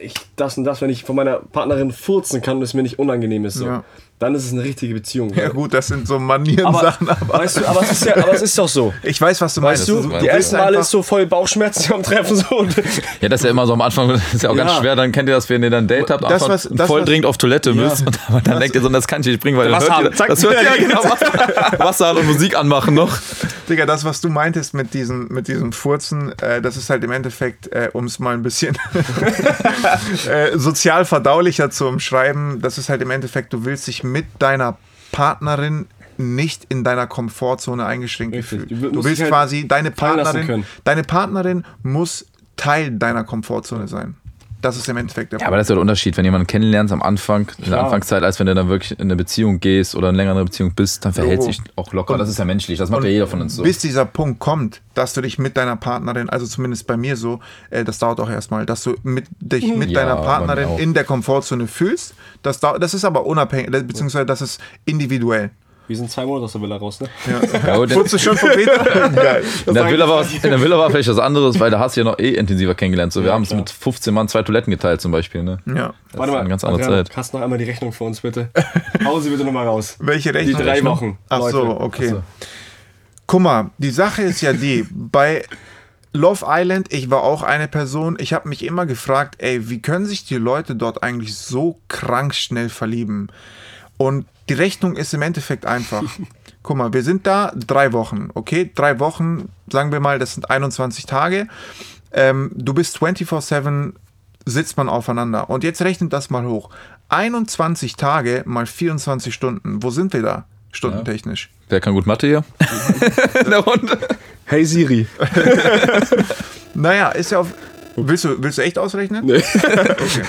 ich das und das, wenn ich von meiner Partnerin furzen kann und es mir nicht unangenehm ist, so, Ja. Dann ist es eine richtige Beziehung. Ja gut, das sind so Manieren aber, aber weißt du, aber es ist ja, aber es ist doch so. ich weiß, was du Weißt meinst. du, ist die ersten Male ist so voll Bauchschmerzen am Treffen so. Und Ja, das ist ja immer so am Anfang, das ist ja auch ganz Ja. schwer. Dann kennt ihr das, wenn ihr dann ein Date habt, Das, einfach was- das, voll was- dringend auf Toilette Ja. müsst. Und aber dann denkt ihr so, das kann ich nicht bringen, weil dann Wasser hört ihr, haben, zack. das hört ja genau Wasser, Wasser an und Musik anmachen noch. Digga, das, was du meintest mit diesem, mit diesem Furzen, äh, das ist halt im Endeffekt, äh, um es mal ein bisschen äh, sozial verdaulicher zu umschreiben, das ist halt im Endeffekt, du willst dich mit deiner Partnerin nicht in deiner Komfortzone eingeschränkt fühlen. Du Du, willst halt quasi, deine Partnerin, deine Partnerin muss Teil deiner Komfortzone sein. Das ist im Endeffekt der Ja, aber das ist ja der Unterschied, wenn jemanden kennenlernst am Anfang, in der Klar. Anfangszeit, als wenn du dann wirklich in eine Beziehung gehst oder in längere Beziehung bist, dann verhält So. sich auch locker. Das ist ja menschlich, das macht ja jeder von uns so. Bis dieser Punkt kommt, dass du dich mit deiner Partnerin, also zumindest bei mir so, äh, das dauert auch erstmal, dass du mit, dich mit Ja, deiner Partnerin in der Komfortzone fühlst. Das, dauert, das ist aber unabhängig, beziehungsweise das ist individuell. Wir sind zwei Monate aus der Villa raus, ne? Ja, gut, Wurdest du schon von Peter? Geil. in, der Villa war, in der Villa war vielleicht was anderes, weil da hast du ja noch eh intensiver kennengelernt. So, wir haben es klar. mit 15 Mann zwei Toiletten geteilt zum Beispiel. Ne? Ja. Das ist eine ganz andere Adrian, Zeit. Hast noch einmal die Rechnung für uns, bitte. Hauen Sie bitte nochmal raus. Welche Die Rechnung? drei Wochen. Ach Leute. so, okay. Ach so. Guck mal, die Sache ist ja die, bei Love Island, ich war auch eine Person, ich habe mich immer gefragt, ey, wie können sich die Leute dort eigentlich so krank schnell verlieben? Und die Rechnung ist im Endeffekt einfach. Guck mal, wir sind da drei Wochen, okay? Drei Wochen, sagen wir mal, das sind 21 Tage. Ähm, du bist 24-7, sitzt man aufeinander. Und jetzt rechnet das mal hoch. 21 Tage mal 24 Stunden. Wo sind wir da? Stundentechnisch. Wer kann gut Mathe hier? in der Runde. Hey Siri. Naja, ist ja auf. Willst du, willst du echt ausrechnen? Nee. Okay.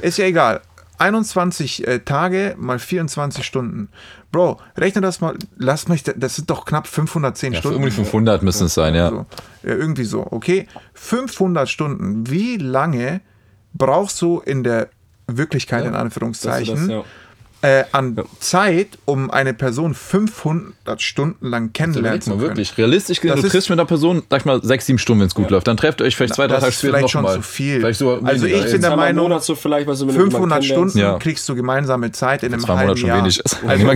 Ist ja egal. 21 äh, Tage mal 24 Stunden. Bro, rechne das mal. Lass mich, das sind doch knapp 510 Ja, Stunden. irgendwie 500 müssen es sein, ja. So. ja. Irgendwie so, okay? 500 Stunden. Wie lange brauchst du in der Wirklichkeit, in Das Anführungszeichen, das, ja. Äh, an Zeit, um eine Person 500 Stunden lang kennenlernen Überleg zu mal können? wirklich. Realistisch gesehen, Das du ist- triffst mit einer Person, sag ich mal, sechs, sieben Stunden, wenn es gut läuft. Dann trefft ihr euch vielleicht zwei, drei das Tage ist später vielleicht noch schon mal. zu viel. Vielleicht Also ich bin der Meinung, Monat so vielleicht, weißt du, wenn du 500 jemanden kennenlernst. Stunden Ja. kriegst du gemeinsame Zeit in einem halben Monate schon Jahr. wenig ist. Also,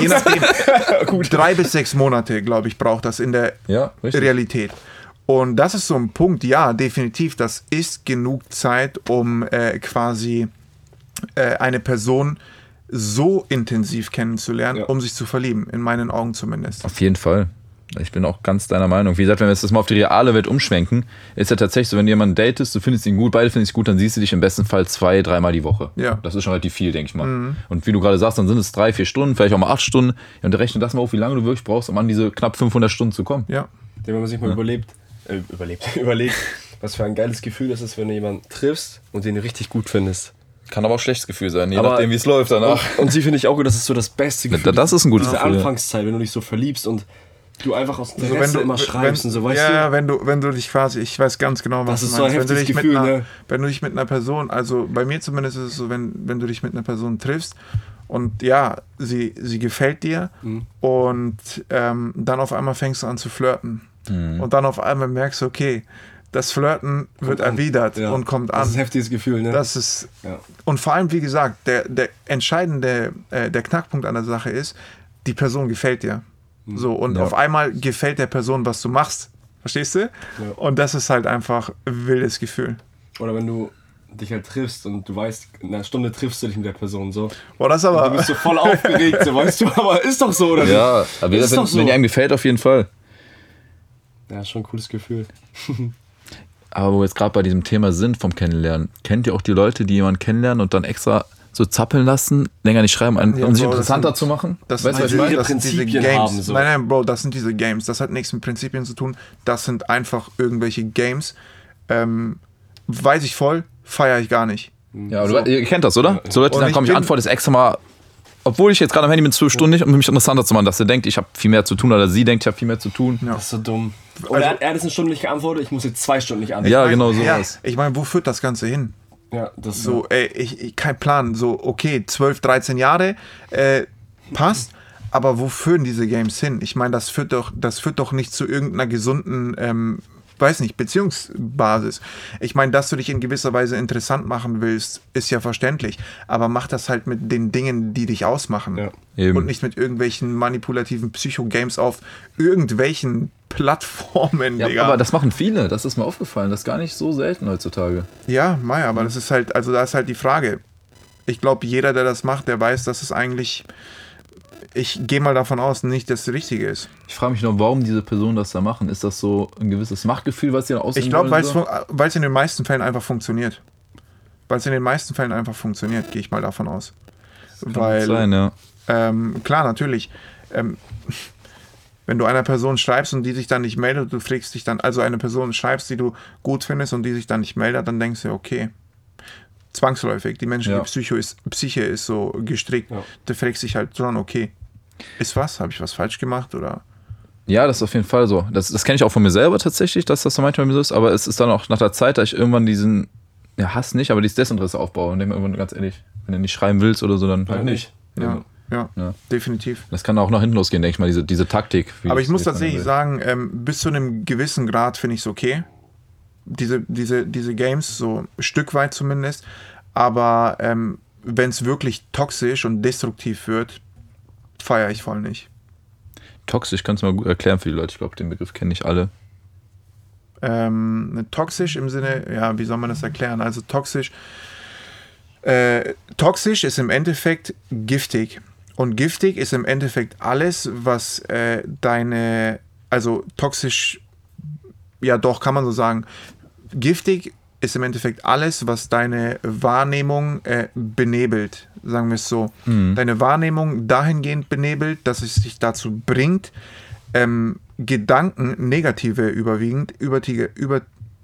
je nachdem, drei bis sechs Monate, glaube ich, braucht das in der Ja. Realität. Und das ist so ein Punkt, ja, definitiv, das ist genug Zeit, um äh, quasi äh, eine Person so intensiv kennenzulernen, Ja. um sich zu verlieben, in meinen Augen zumindest. Auf jeden Fall. Ich bin auch ganz deiner Meinung. Wie gesagt, wenn wir jetzt das mal auf die reale Welt umschwenken, ist ja tatsächlich so, wenn du jemanden datest, du findest ihn gut, beide finden dich gut, dann siehst du dich im besten Fall zwei, dreimal die Woche. Ja. Das ist schon relativ viel, denke ich mal. Und wie du gerade sagst, dann sind es drei, vier Stunden, vielleicht auch mal acht Stunden. Ja, und rechne das mal auf, wie lange du wirklich brauchst, um an diese knapp 500 Stunden zu kommen. Ja. Wenn man sich mal überlebt, äh, überlebt, überlegt, was für ein geiles Gefühl das ist, wenn du jemanden triffst und den richtig gut findest. Kann aber auch schlechtes Gefühl sein, je Aber- nachdem, wie es läuft Und, danach. und sie finde ich auch gut, das ist so das beste Gefühl. das ist ein gutes Diese Gefühl, ja. Anfangszeit, wenn du dich so verliebst und du einfach aus Also Interesse immer schreibst wenn, und so, weißt ja, du? wenn du, wenn du dich quasi, ich weiß ganz genau, was Das ist du so ein meinst. wenn du dich Gefühl, mit einer, ne? wenn du dich mit einer Person, also bei mir zumindest ist es so, wenn, wenn du dich mit einer Person triffst und ja, sie, sie gefällt dir Mhm. und ähm, dann auf einmal fängst du an zu flirten Mhm. und dann auf einmal merkst du, okay, das Flirten wird an. erwidert Ja. und kommt an. Das ist ein heftiges Gefühl, ne? Das ist ja. und vor allem, wie gesagt, der, der entscheidende, äh, der Knackpunkt an der Sache ist, die Person gefällt dir. So, und Ja. auf einmal gefällt der Person, was du machst. Verstehst du? Und das ist halt einfach ein wildes Gefühl. Oder wenn du dich halt triffst und du weißt, in einer Stunde triffst du dich mit der Person so. Boah, das Du aber. bist so voll aufgeregt, so, weißt du, aber ist doch so, oder nicht? Ja, aber Ist wenn, doch so. wenn dir einem gefällt, auf jeden Fall. Ja, schon ein cooles Gefühl. Aber wo wir jetzt gerade bei diesem Thema sind vom Kennenlernen, kennt ihr auch die Leute, die jemanden kennenlernen und dann extra so zappeln lassen, länger nicht schreiben, um Ja, sich Bro, interessanter sind- zu machen? Das weißt ich sind, meine? das sind diese Games. haben, so. Nein, nein, Bro, das sind diese Games. Das hat nichts mit Prinzipien zu tun. Das sind einfach irgendwelche Games. Ähm, weiß ich voll, feiere ich gar nicht. Ja, aber du, ihr kennt das, oder? So Leute, Und dann ich kommen, ich bin- antworte das extra mal, obwohl ich jetzt gerade am Handy bin, zwölf Stunden nicht, um mich interessanter zu machen, dass er denkt, ich habe viel mehr zu tun oder sie denkt, ich habe viel mehr zu tun. Ja. Das ist so dumm. Oder Also- er, hat- er jetzt eine Stunde nicht geantwortet, ich muss jetzt zwei Stunden nicht antworten. Ja, genau Ja, sowas. ich meine, wo führt das Ganze hin? Ja, das ist So, ey, ich, ich, kein Plan. So, okay, 12, 13 Jahre, äh, passt. Aber wo führen diese Games hin? Ich meine, das führt doch, das führt doch nicht zu irgendeiner gesunden, ähm, weiß nicht, Beziehungsbasis. Ich meine, dass du dich in gewisser Weise interessant machen willst, ist ja verständlich. Aber mach das halt mit den Dingen, die dich ausmachen. Ja. Eben. Und nicht mit irgendwelchen manipulativen Psycho-Games auf irgendwelchen Plattformen, Ja, Digga. aber das machen viele, das ist mir aufgefallen. Das ist gar nicht so selten heutzutage. Ja, Mai, aber das ist halt, also da ist halt die Frage. Ich glaube, jeder, der das macht, der weiß, dass es eigentlich, ich gehe mal davon aus, nicht das Richtige ist. Ich frage mich noch, warum diese Personen das da machen. Ist das so ein gewisses Machtgefühl, was sie da ausüben Ich glaube, weil es so? in den meisten Fällen einfach funktioniert. Weil es in den meisten Fällen einfach funktioniert, gehe ich mal davon aus. Weil, sein, ja. ähm, klar, natürlich, ähm, wenn du einer Person schreibst und die sich dann nicht meldet, du fragst dich dann, also eine Person schreibst, die du gut findest und die sich dann nicht meldet, dann denkst du, okay, zwangsläufig, die menschliche Ja. Psycho ist, Psyche ist so gestrickt. Ja. Du fragst dich halt schon, okay, ist was? Habe ich was falsch gemacht? Oder? Ja, das ist auf jeden Fall so. Das, das kenne ich auch von mir selber tatsächlich, dass das so manchmal so ist. Aber es ist dann auch nach der Zeit, dass ich irgendwann diesen, ja, Hass nicht, aber dieses Desinteresse aufbaue. Und denke mir irgendwann ganz ehrlich, wenn du nicht schreiben willst oder so, dann halt nicht. Ja, ja, Ja. definitiv. Das kann auch nach hinten losgehen, denke ich mal, diese, diese Taktik. Aber ich muss tatsächlich sagen, ähm, bis zu einem gewissen Grad finde ich es okay. Diese, diese, diese Games, so ein Stück weit zumindest. Aber ähm, wenn es wirklich toxisch und destruktiv wird, feiere ich voll nicht. Toxisch kannst du mal gut erklären für die Leute. Ich glaube, den Begriff kenne ich alle. Ähm, toxisch im Sinne, ja, wie soll man das erklären? Also toxisch. Äh, toxisch ist im Endeffekt giftig. Und giftig ist im Endeffekt alles, was äh, deine, also toxisch, ja doch, kann man so sagen. Giftig ist im Endeffekt alles, was deine Wahrnehmung äh, benebelt, sagen wir es so. Deine Wahrnehmung dahingehend benebelt, dass es dich dazu bringt, ähm, Gedanken, negative überwiegend, übertige, über,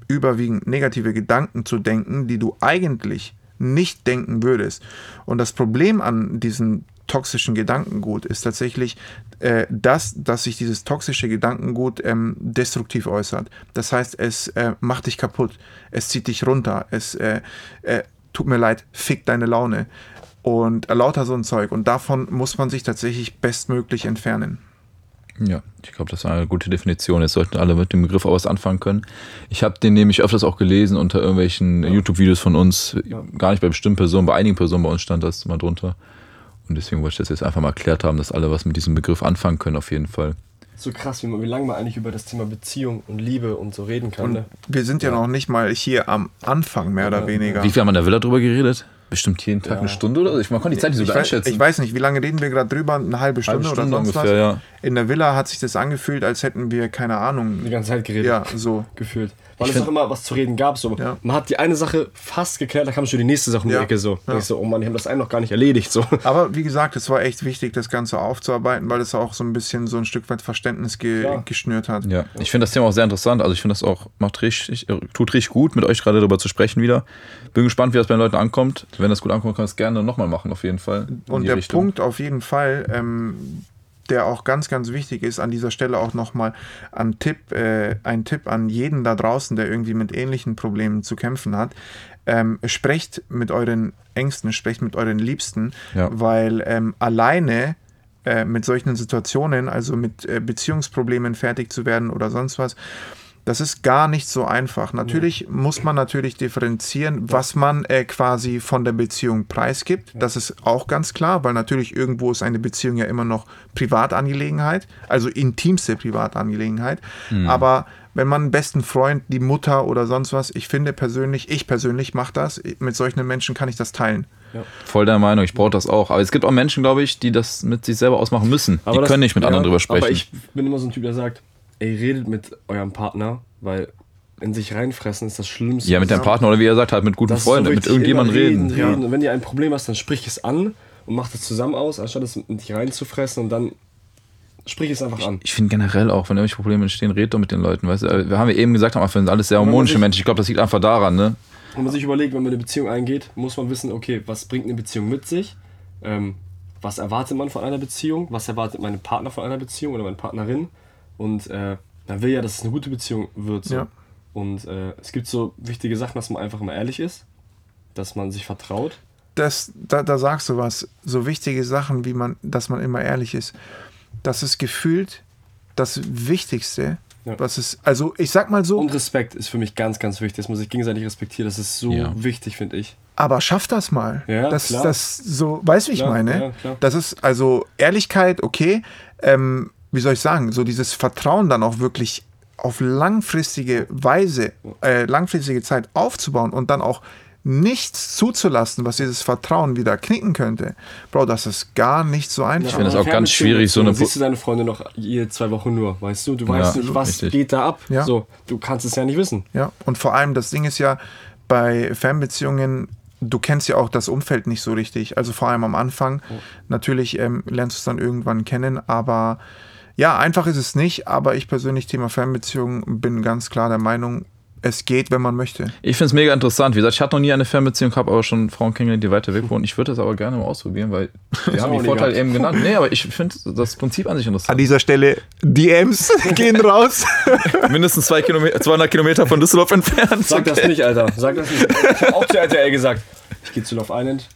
überwiegend negative Gedanken zu denken, die du eigentlich nicht denken würdest. Und das Problem an diesem toxischen Gedankengut ist tatsächlich äh, das, dass sich dieses toxische Gedankengut ähm, destruktiv äußert. Das heißt, es äh, macht dich kaputt, es zieht dich runter, es äh, äh, tut mir leid, fickt deine Laune und äh, lauter so ein Zeug. Und davon muss man sich tatsächlich bestmöglich entfernen. Ja, ich glaube, das ist eine gute Definition. Jetzt sollten alle mit dem Begriff auch was anfangen können. Ich habe den nämlich öfters auch gelesen unter irgendwelchen YouTube-Videos von uns. Gar nicht bei bestimmten Personen, bei einigen Personen bei uns stand das mal drunter. Und deswegen wollte ich das jetzt einfach mal erklärt haben, dass alle was mit diesem Begriff anfangen können, auf jeden Fall. so krass, wie, man, wie lange man eigentlich über das Thema Beziehung und Liebe und so reden kann. Und Ne? wir sind ja, noch nicht mal hier am Anfang, mehr oder weniger. Wie viel haben wir in der Villa drüber geredet? Bestimmt jeden Tag eine Stunde oder so. Ich, man konnte die Zeit nicht so Ich gut weiß, einschätzen. ich weiß nicht, wie lange reden wir gerade drüber? Eine halbe Stunde, Stunde oder sonst ungefähr, was? ja. In der Villa hat sich das angefühlt, als hätten wir, keine Ahnung. Die ganze Zeit geredet. Ja, so. Gefühlt. Weil Ich es auch immer was zu reden gab. So. Ja. Man hat die eine Sache fast geklärt, da kam schon die nächste Sache um die Ja. Ecke. So. Ja. Und ich so, oh Mann, die haben das einen noch gar nicht erledigt. So. Aber wie gesagt, es war echt wichtig, das Ganze aufzuarbeiten, weil es auch so ein bisschen so ein Stück weit Verständnis ge Klar. geschnürt hat. Ja, ich finde das Thema auch sehr interessant. Also ich finde das auch, macht richtig, äh, tut richtig gut, mit euch gerade darüber zu sprechen wieder. Bin gespannt, wie das bei den Leuten ankommt. Wenn das gut ankommt, kann ich es gerne nochmal machen, auf jeden Fall. Und die der Richtung. Punkt auf jeden Fall, ähm, der auch ganz, ganz wichtig ist, an dieser Stelle auch nochmal ein Tipp, äh, ein Tipp an jeden da draußen, der irgendwie mit ähnlichen Problemen zu kämpfen hat. Ähm, sprecht mit euren Ängsten, sprecht mit euren Liebsten, Ja. weil ähm, alleine äh, mit solchen Situationen, also mit äh, Beziehungsproblemen fertig zu werden oder sonst was, das ist gar nicht so einfach. Natürlich muss man natürlich differenzieren, was man äh, quasi von der Beziehung preisgibt. Das ist auch ganz klar, weil natürlich irgendwo ist eine Beziehung ja immer noch Privatangelegenheit, also intimste Privatangelegenheit. Aber wenn man einen besten Freund, die Mutter oder sonst was, ich finde persönlich, ich persönlich mache das, mit solchen Menschen kann ich das teilen. Voll der Meinung, ich brauche das auch. Aber es gibt auch Menschen, glaube ich, die das mit sich selber ausmachen müssen. die das- können nicht mit ja, anderen drüber sprechen. Aber ich bin immer so ein Typ, der sagt, ey, redet mit eurem Partner, weil in sich reinfressen ist das Schlimmste. ja, mit deinem Partner oder wie er sagt, halt mit guten Das ist so Freunden, mit irgendjemandem reden. reden. reden. Und wenn ihr ein Problem hast, dann sprich es an und macht es zusammen aus, anstatt es in dich reinzufressen und dann sprich es einfach an. Ich finde generell auch, wenn irgendwelche Probleme entstehen, redet doch mit den Leuten. Weißt du? Wir haben ja eben gesagt, Anfang sind alles sehr harmonische sich- Menschen. Ich glaube, das liegt einfach daran, ne? Wenn man sich überlegt, wenn man eine Beziehung eingeht, muss man wissen, okay, was bringt eine Beziehung mit sich? Ähm, was erwartet man von einer Beziehung? Was erwartet mein Partner von einer Beziehung oder meine Partnerin? Und äh, man will ja, dass es eine gute Beziehung wird. So. Ja. Und äh, es gibt so wichtige Sachen, dass man einfach immer ehrlich ist, dass man sich vertraut. das, da, da sagst du was, so wichtige Sachen, wie man, dass man immer ehrlich ist. Das ist gefühlt das Wichtigste, Ja. was es, also ich sag mal so, Und Respekt ist für mich ganz, ganz wichtig, dass man sich gegenseitig respektiert. Das ist so Ja. wichtig, finde ich. aber schaff das mal. Ja, das, klar. das so, weißt du, wie ich Klar, meine? ja, klar. Das ist also Ehrlichkeit, okay. Ähm, wie soll ich sagen, so dieses Vertrauen dann auch wirklich auf langfristige Weise, äh, langfristige Zeit aufzubauen und dann auch nichts zuzulassen, was dieses Vertrauen wieder knicken könnte. Bro, das ist gar nicht so einfach. finde das auch ganz schwierig, so eine dann siehst du deine Freunde noch jede zwei Wochen nur, weißt du? Du Ja, weißt nicht, was richtig. geht da ab. Ja. So, du kannst es ja nicht wissen. Ja, und vor allem das Ding ist ja, bei Fernbeziehungen, du kennst ja auch das Umfeld nicht so richtig. Also vor allem am Anfang. Natürlich ähm, lernst du es dann irgendwann kennen, aber ja, einfach ist es nicht. Aber ich persönlich, Thema Fernbeziehungen, bin ganz klar der Meinung, es geht, wenn man möchte. Ich finde es mega interessant. Wie gesagt, ich hatte noch nie eine Fernbeziehung gehabt, aber schon Frauen kennengelernt, die weiter weg wohnen. Ich würde das aber gerne mal ausprobieren, weil wir haben auch die Vorteile gehabt. eben genannt. Nee, aber ich finde das Prinzip an sich interessant. dieser Stelle, DMs gehen raus. Mindestens zwei Kilometer, 200 Kilometer von Düsseldorf entfernt. Sag das nicht, Alter. Sag das nicht. Ich habe auch zu RTL gesagt, ich gehe zu Love Island.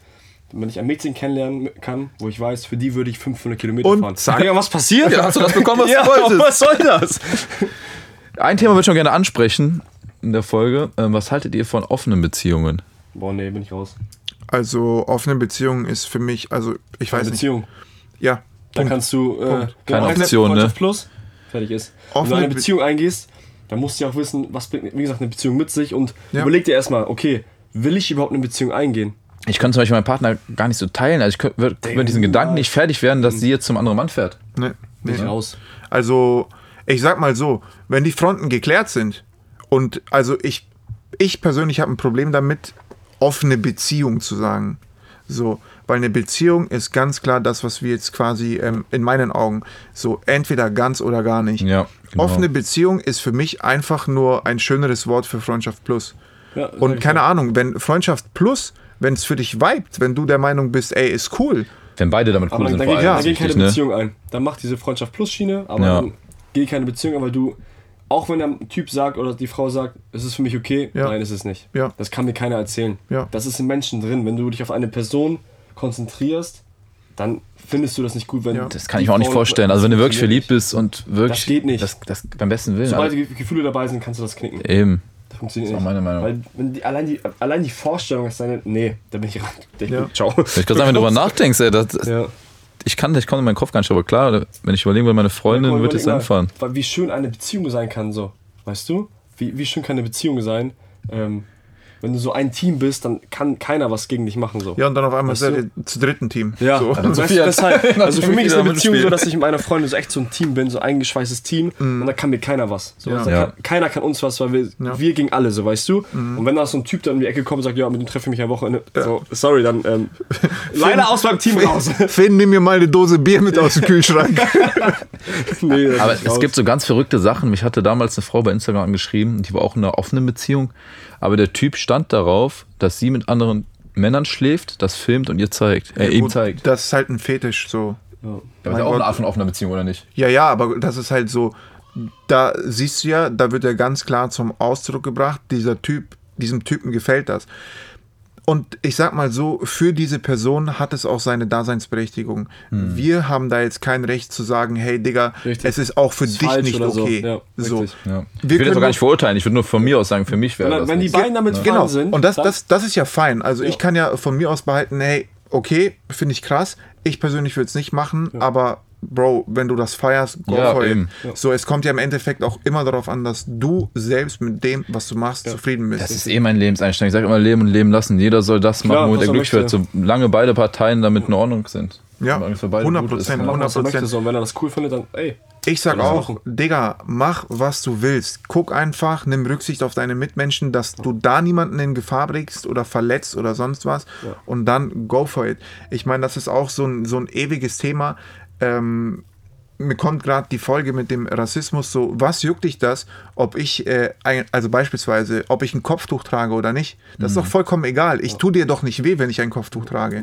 Wenn ich ein Mädchen kennenlernen kann, wo ich weiß, für die würde ich 500 Kilometer Und fahren. zack. Digga, was passiert? Ja, hast du das bekommen, was ja, du wolltest? was soll das? Ein Thema würde ich schon gerne ansprechen in der Folge. Ähm, Was haltet ihr von offenen Beziehungen? Boah, nee, bin ich raus. Also offene Beziehung ist für mich, also ich weiß nicht. Beziehung. Ja, Dann Punkt. kannst du. Äh. Keine Option, ne? Plus. Fertig ist. Wenn du Offene eine Be- Beziehung eingehst, dann musst du ja auch wissen, was bringt, wie gesagt, eine Beziehung mit sich und Ja. überleg dir erstmal, okay, will ich überhaupt eine Beziehung eingehen? Ich könnte zum Beispiel meinen Partner gar nicht so teilen. Also ich könnte würd mit diesen Gedanken nicht fertig werden, dass sie jetzt zum anderen Mann fährt. Nee, nee. Bin ich raus. Also, ich sag mal so, wenn die Fronten geklärt sind und also ich, ich persönlich habe ein Problem damit, offene Beziehung zu sagen. So, weil eine Beziehung ist ganz klar das, was wir jetzt quasi ähm, in meinen Augen so entweder ganz oder gar nicht. Ja, genau. Offene Beziehung ist für mich einfach nur ein schöneres Wort für Freundschaft plus. Ja, Und keine so. Ahnung, wenn Freundschaft plus, wenn es für dich vibet, wenn du der Meinung bist, ey, ist cool, Wenn beide damit Aber cool dann, sind, dann, vor geht, allem. ja, dann geht keine ne? Beziehung ein. Dann mach diese Freundschaft plus Schiene, aber Ja. dann geh keine Beziehung ein, weil du, auch wenn der Typ sagt oder die Frau sagt, es ist für mich okay, Ja. nein, ist es nicht. Ja. Das kann mir keiner erzählen. Ja. Das ist im Menschen drin. Wenn du dich auf eine Person konzentrierst, dann findest du das nicht gut, wenn Ja. Das kann ich mir auch nicht vorstellen. Also wenn du wirklich verliebt bist und wirklich. Das geht nicht. Das, das beim besten Willen. Sobald Also, die Gefühle dabei sind, kannst du das knicken. eben. Das funktioniert Das ist auch meine Meinung. Weil wenn die, allein, die, allein die Vorstellung ist deine. Nee, da bin ich raus. Ja. Ciao. Ich kann sagen, wenn du darüber nachdenkst, ey, das, Ja. ich kann, ich komme in meinen Kopf gar nicht, aber klar, wenn ich überlegen will, meine Freundin mal, wird es weil Wie schön eine Beziehung sein kann, so. Weißt du? Wie, wie schön kann eine Beziehung sein? Ähm, wenn du so ein Team bist, dann kann keiner was gegen dich machen. So. Ja, und dann auf einmal Weißt seid du? ihr zu dritten Team. Ja, So. also weißt du, deshalb, also für mich ist eine Beziehung so, dass ich mit meiner Freundin so echt so ein Team bin, so ein eingeschweißtes Team und da kann mir keiner was. So, Ja. also Ja. Kann, keiner kann uns was, weil wir, Ja. wir gegen alle, so weißt du. Und wenn da so ein Typ dann um die Ecke kommt und sagt, ja, mit dem treffe ich mich am Wochenende, so, sorry, dann ähm, leider aus meinem Team raus. Finn, nimm mir mal eine Dose Bier mit aus dem Kühlschrank. nee, Aber es raus. gibt so ganz verrückte Sachen. Mich hatte damals eine Frau bei Instagram angeschrieben, die war auch in einer offenen Beziehung. Aber der Typ stand darauf, dass sie mit anderen Männern schläft, das filmt und ihr zeigt. Äh, ihm Gut, zeigt. Das ist halt ein Fetisch so. Aber ist ja auch eine Art von offener Beziehung, oder nicht? Ja, ja, aber das ist halt so, da siehst du ja, da wird ja ganz klar zum Ausdruck gebracht, dieser Typ, diesem Typen gefällt das. Und ich sag mal so, für diese Person hat es auch seine Daseinsberechtigung. Hm. Wir haben da jetzt kein Recht zu sagen, hey Digga, Richtig. es ist auch für Ist dich nicht oder so. okay. Ja, so. Ja. Ich Wir will das können auch gar nicht verurteilen. Ich würde nur von mir aus sagen, für mich wäre Wenn, das wenn die nicht. beiden damit fein Genau. sind, Und das, das, das ist ja fein. Also ich Ja. kann ja von mir aus behalten, hey, okay, finde ich krass. Ich persönlich würde es nicht machen, aber Bro, wenn du das feierst, go Ja, for it. So, es kommt ja im Endeffekt auch immer darauf an, dass du selbst mit dem, was du machst, zufrieden bist. Das ist eh mein Lebenseinstellung. Ich sage immer Leben und Leben lassen. Jeder soll das Klar, machen, womit er glücklich wird, solange beide Parteien damit in Ordnung sind. Ja, Solange es für beide 100%, gut ist, ne? machen, was er 100%. möchte. So, und wenn er das cool findet, dann, ey. Ich sag auch, machen. Digga, mach, was du willst. Guck einfach, nimm Rücksicht auf deine Mitmenschen, dass du da niemanden in Gefahr bringst oder verletzt oder sonst was. Und dann go for it. Ich meine, das ist auch so ein, so ein ewiges Thema. Ähm, mir kommt gerade die Folge mit dem Rassismus so, was juckt dich das, ob ich, äh, ein, also beispielsweise, ob ich ein Kopftuch trage oder nicht? Das ist doch vollkommen egal. Ich tu dir doch nicht weh, wenn ich ein Kopftuch trage.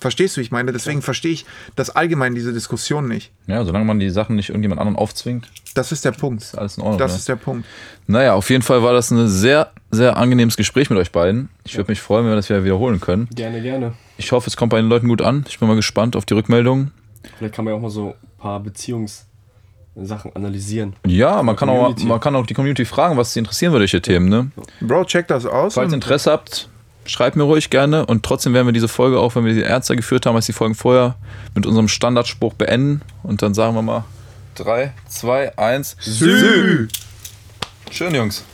Verstehst du, wie ich meine? Deswegen verstehe ich das allgemein, diese Diskussion nicht. Ja, solange man die Sachen nicht irgendjemand anderen aufzwingt, Das ist der Punkt. ist alles in Ordnung. Das ne? ist der Punkt. Naja, auf jeden Fall war das ein sehr, sehr angenehmes Gespräch mit euch beiden. Ich würde mich freuen, wenn wir das wieder wiederholen können. Gerne, gerne. Ich hoffe, es kommt bei den Leuten gut an. Ich bin mal gespannt auf die Rückmeldungen. Vielleicht kann man ja auch mal so ein paar Beziehungssachen analysieren. Ja, man kann, auch, man kann auch die Community fragen, was sie interessieren würde, welche Themen. Ne? Bro, check das aus. Falls ihr Interesse habt, schreibt mir ruhig gerne. Und trotzdem werden wir diese Folge, auch wenn wir sie ernster geführt haben als die Folgen vorher, mit unserem Standardspruch beenden. Und dann sagen wir mal 3, 2, 1. Sü. Schön, Jungs.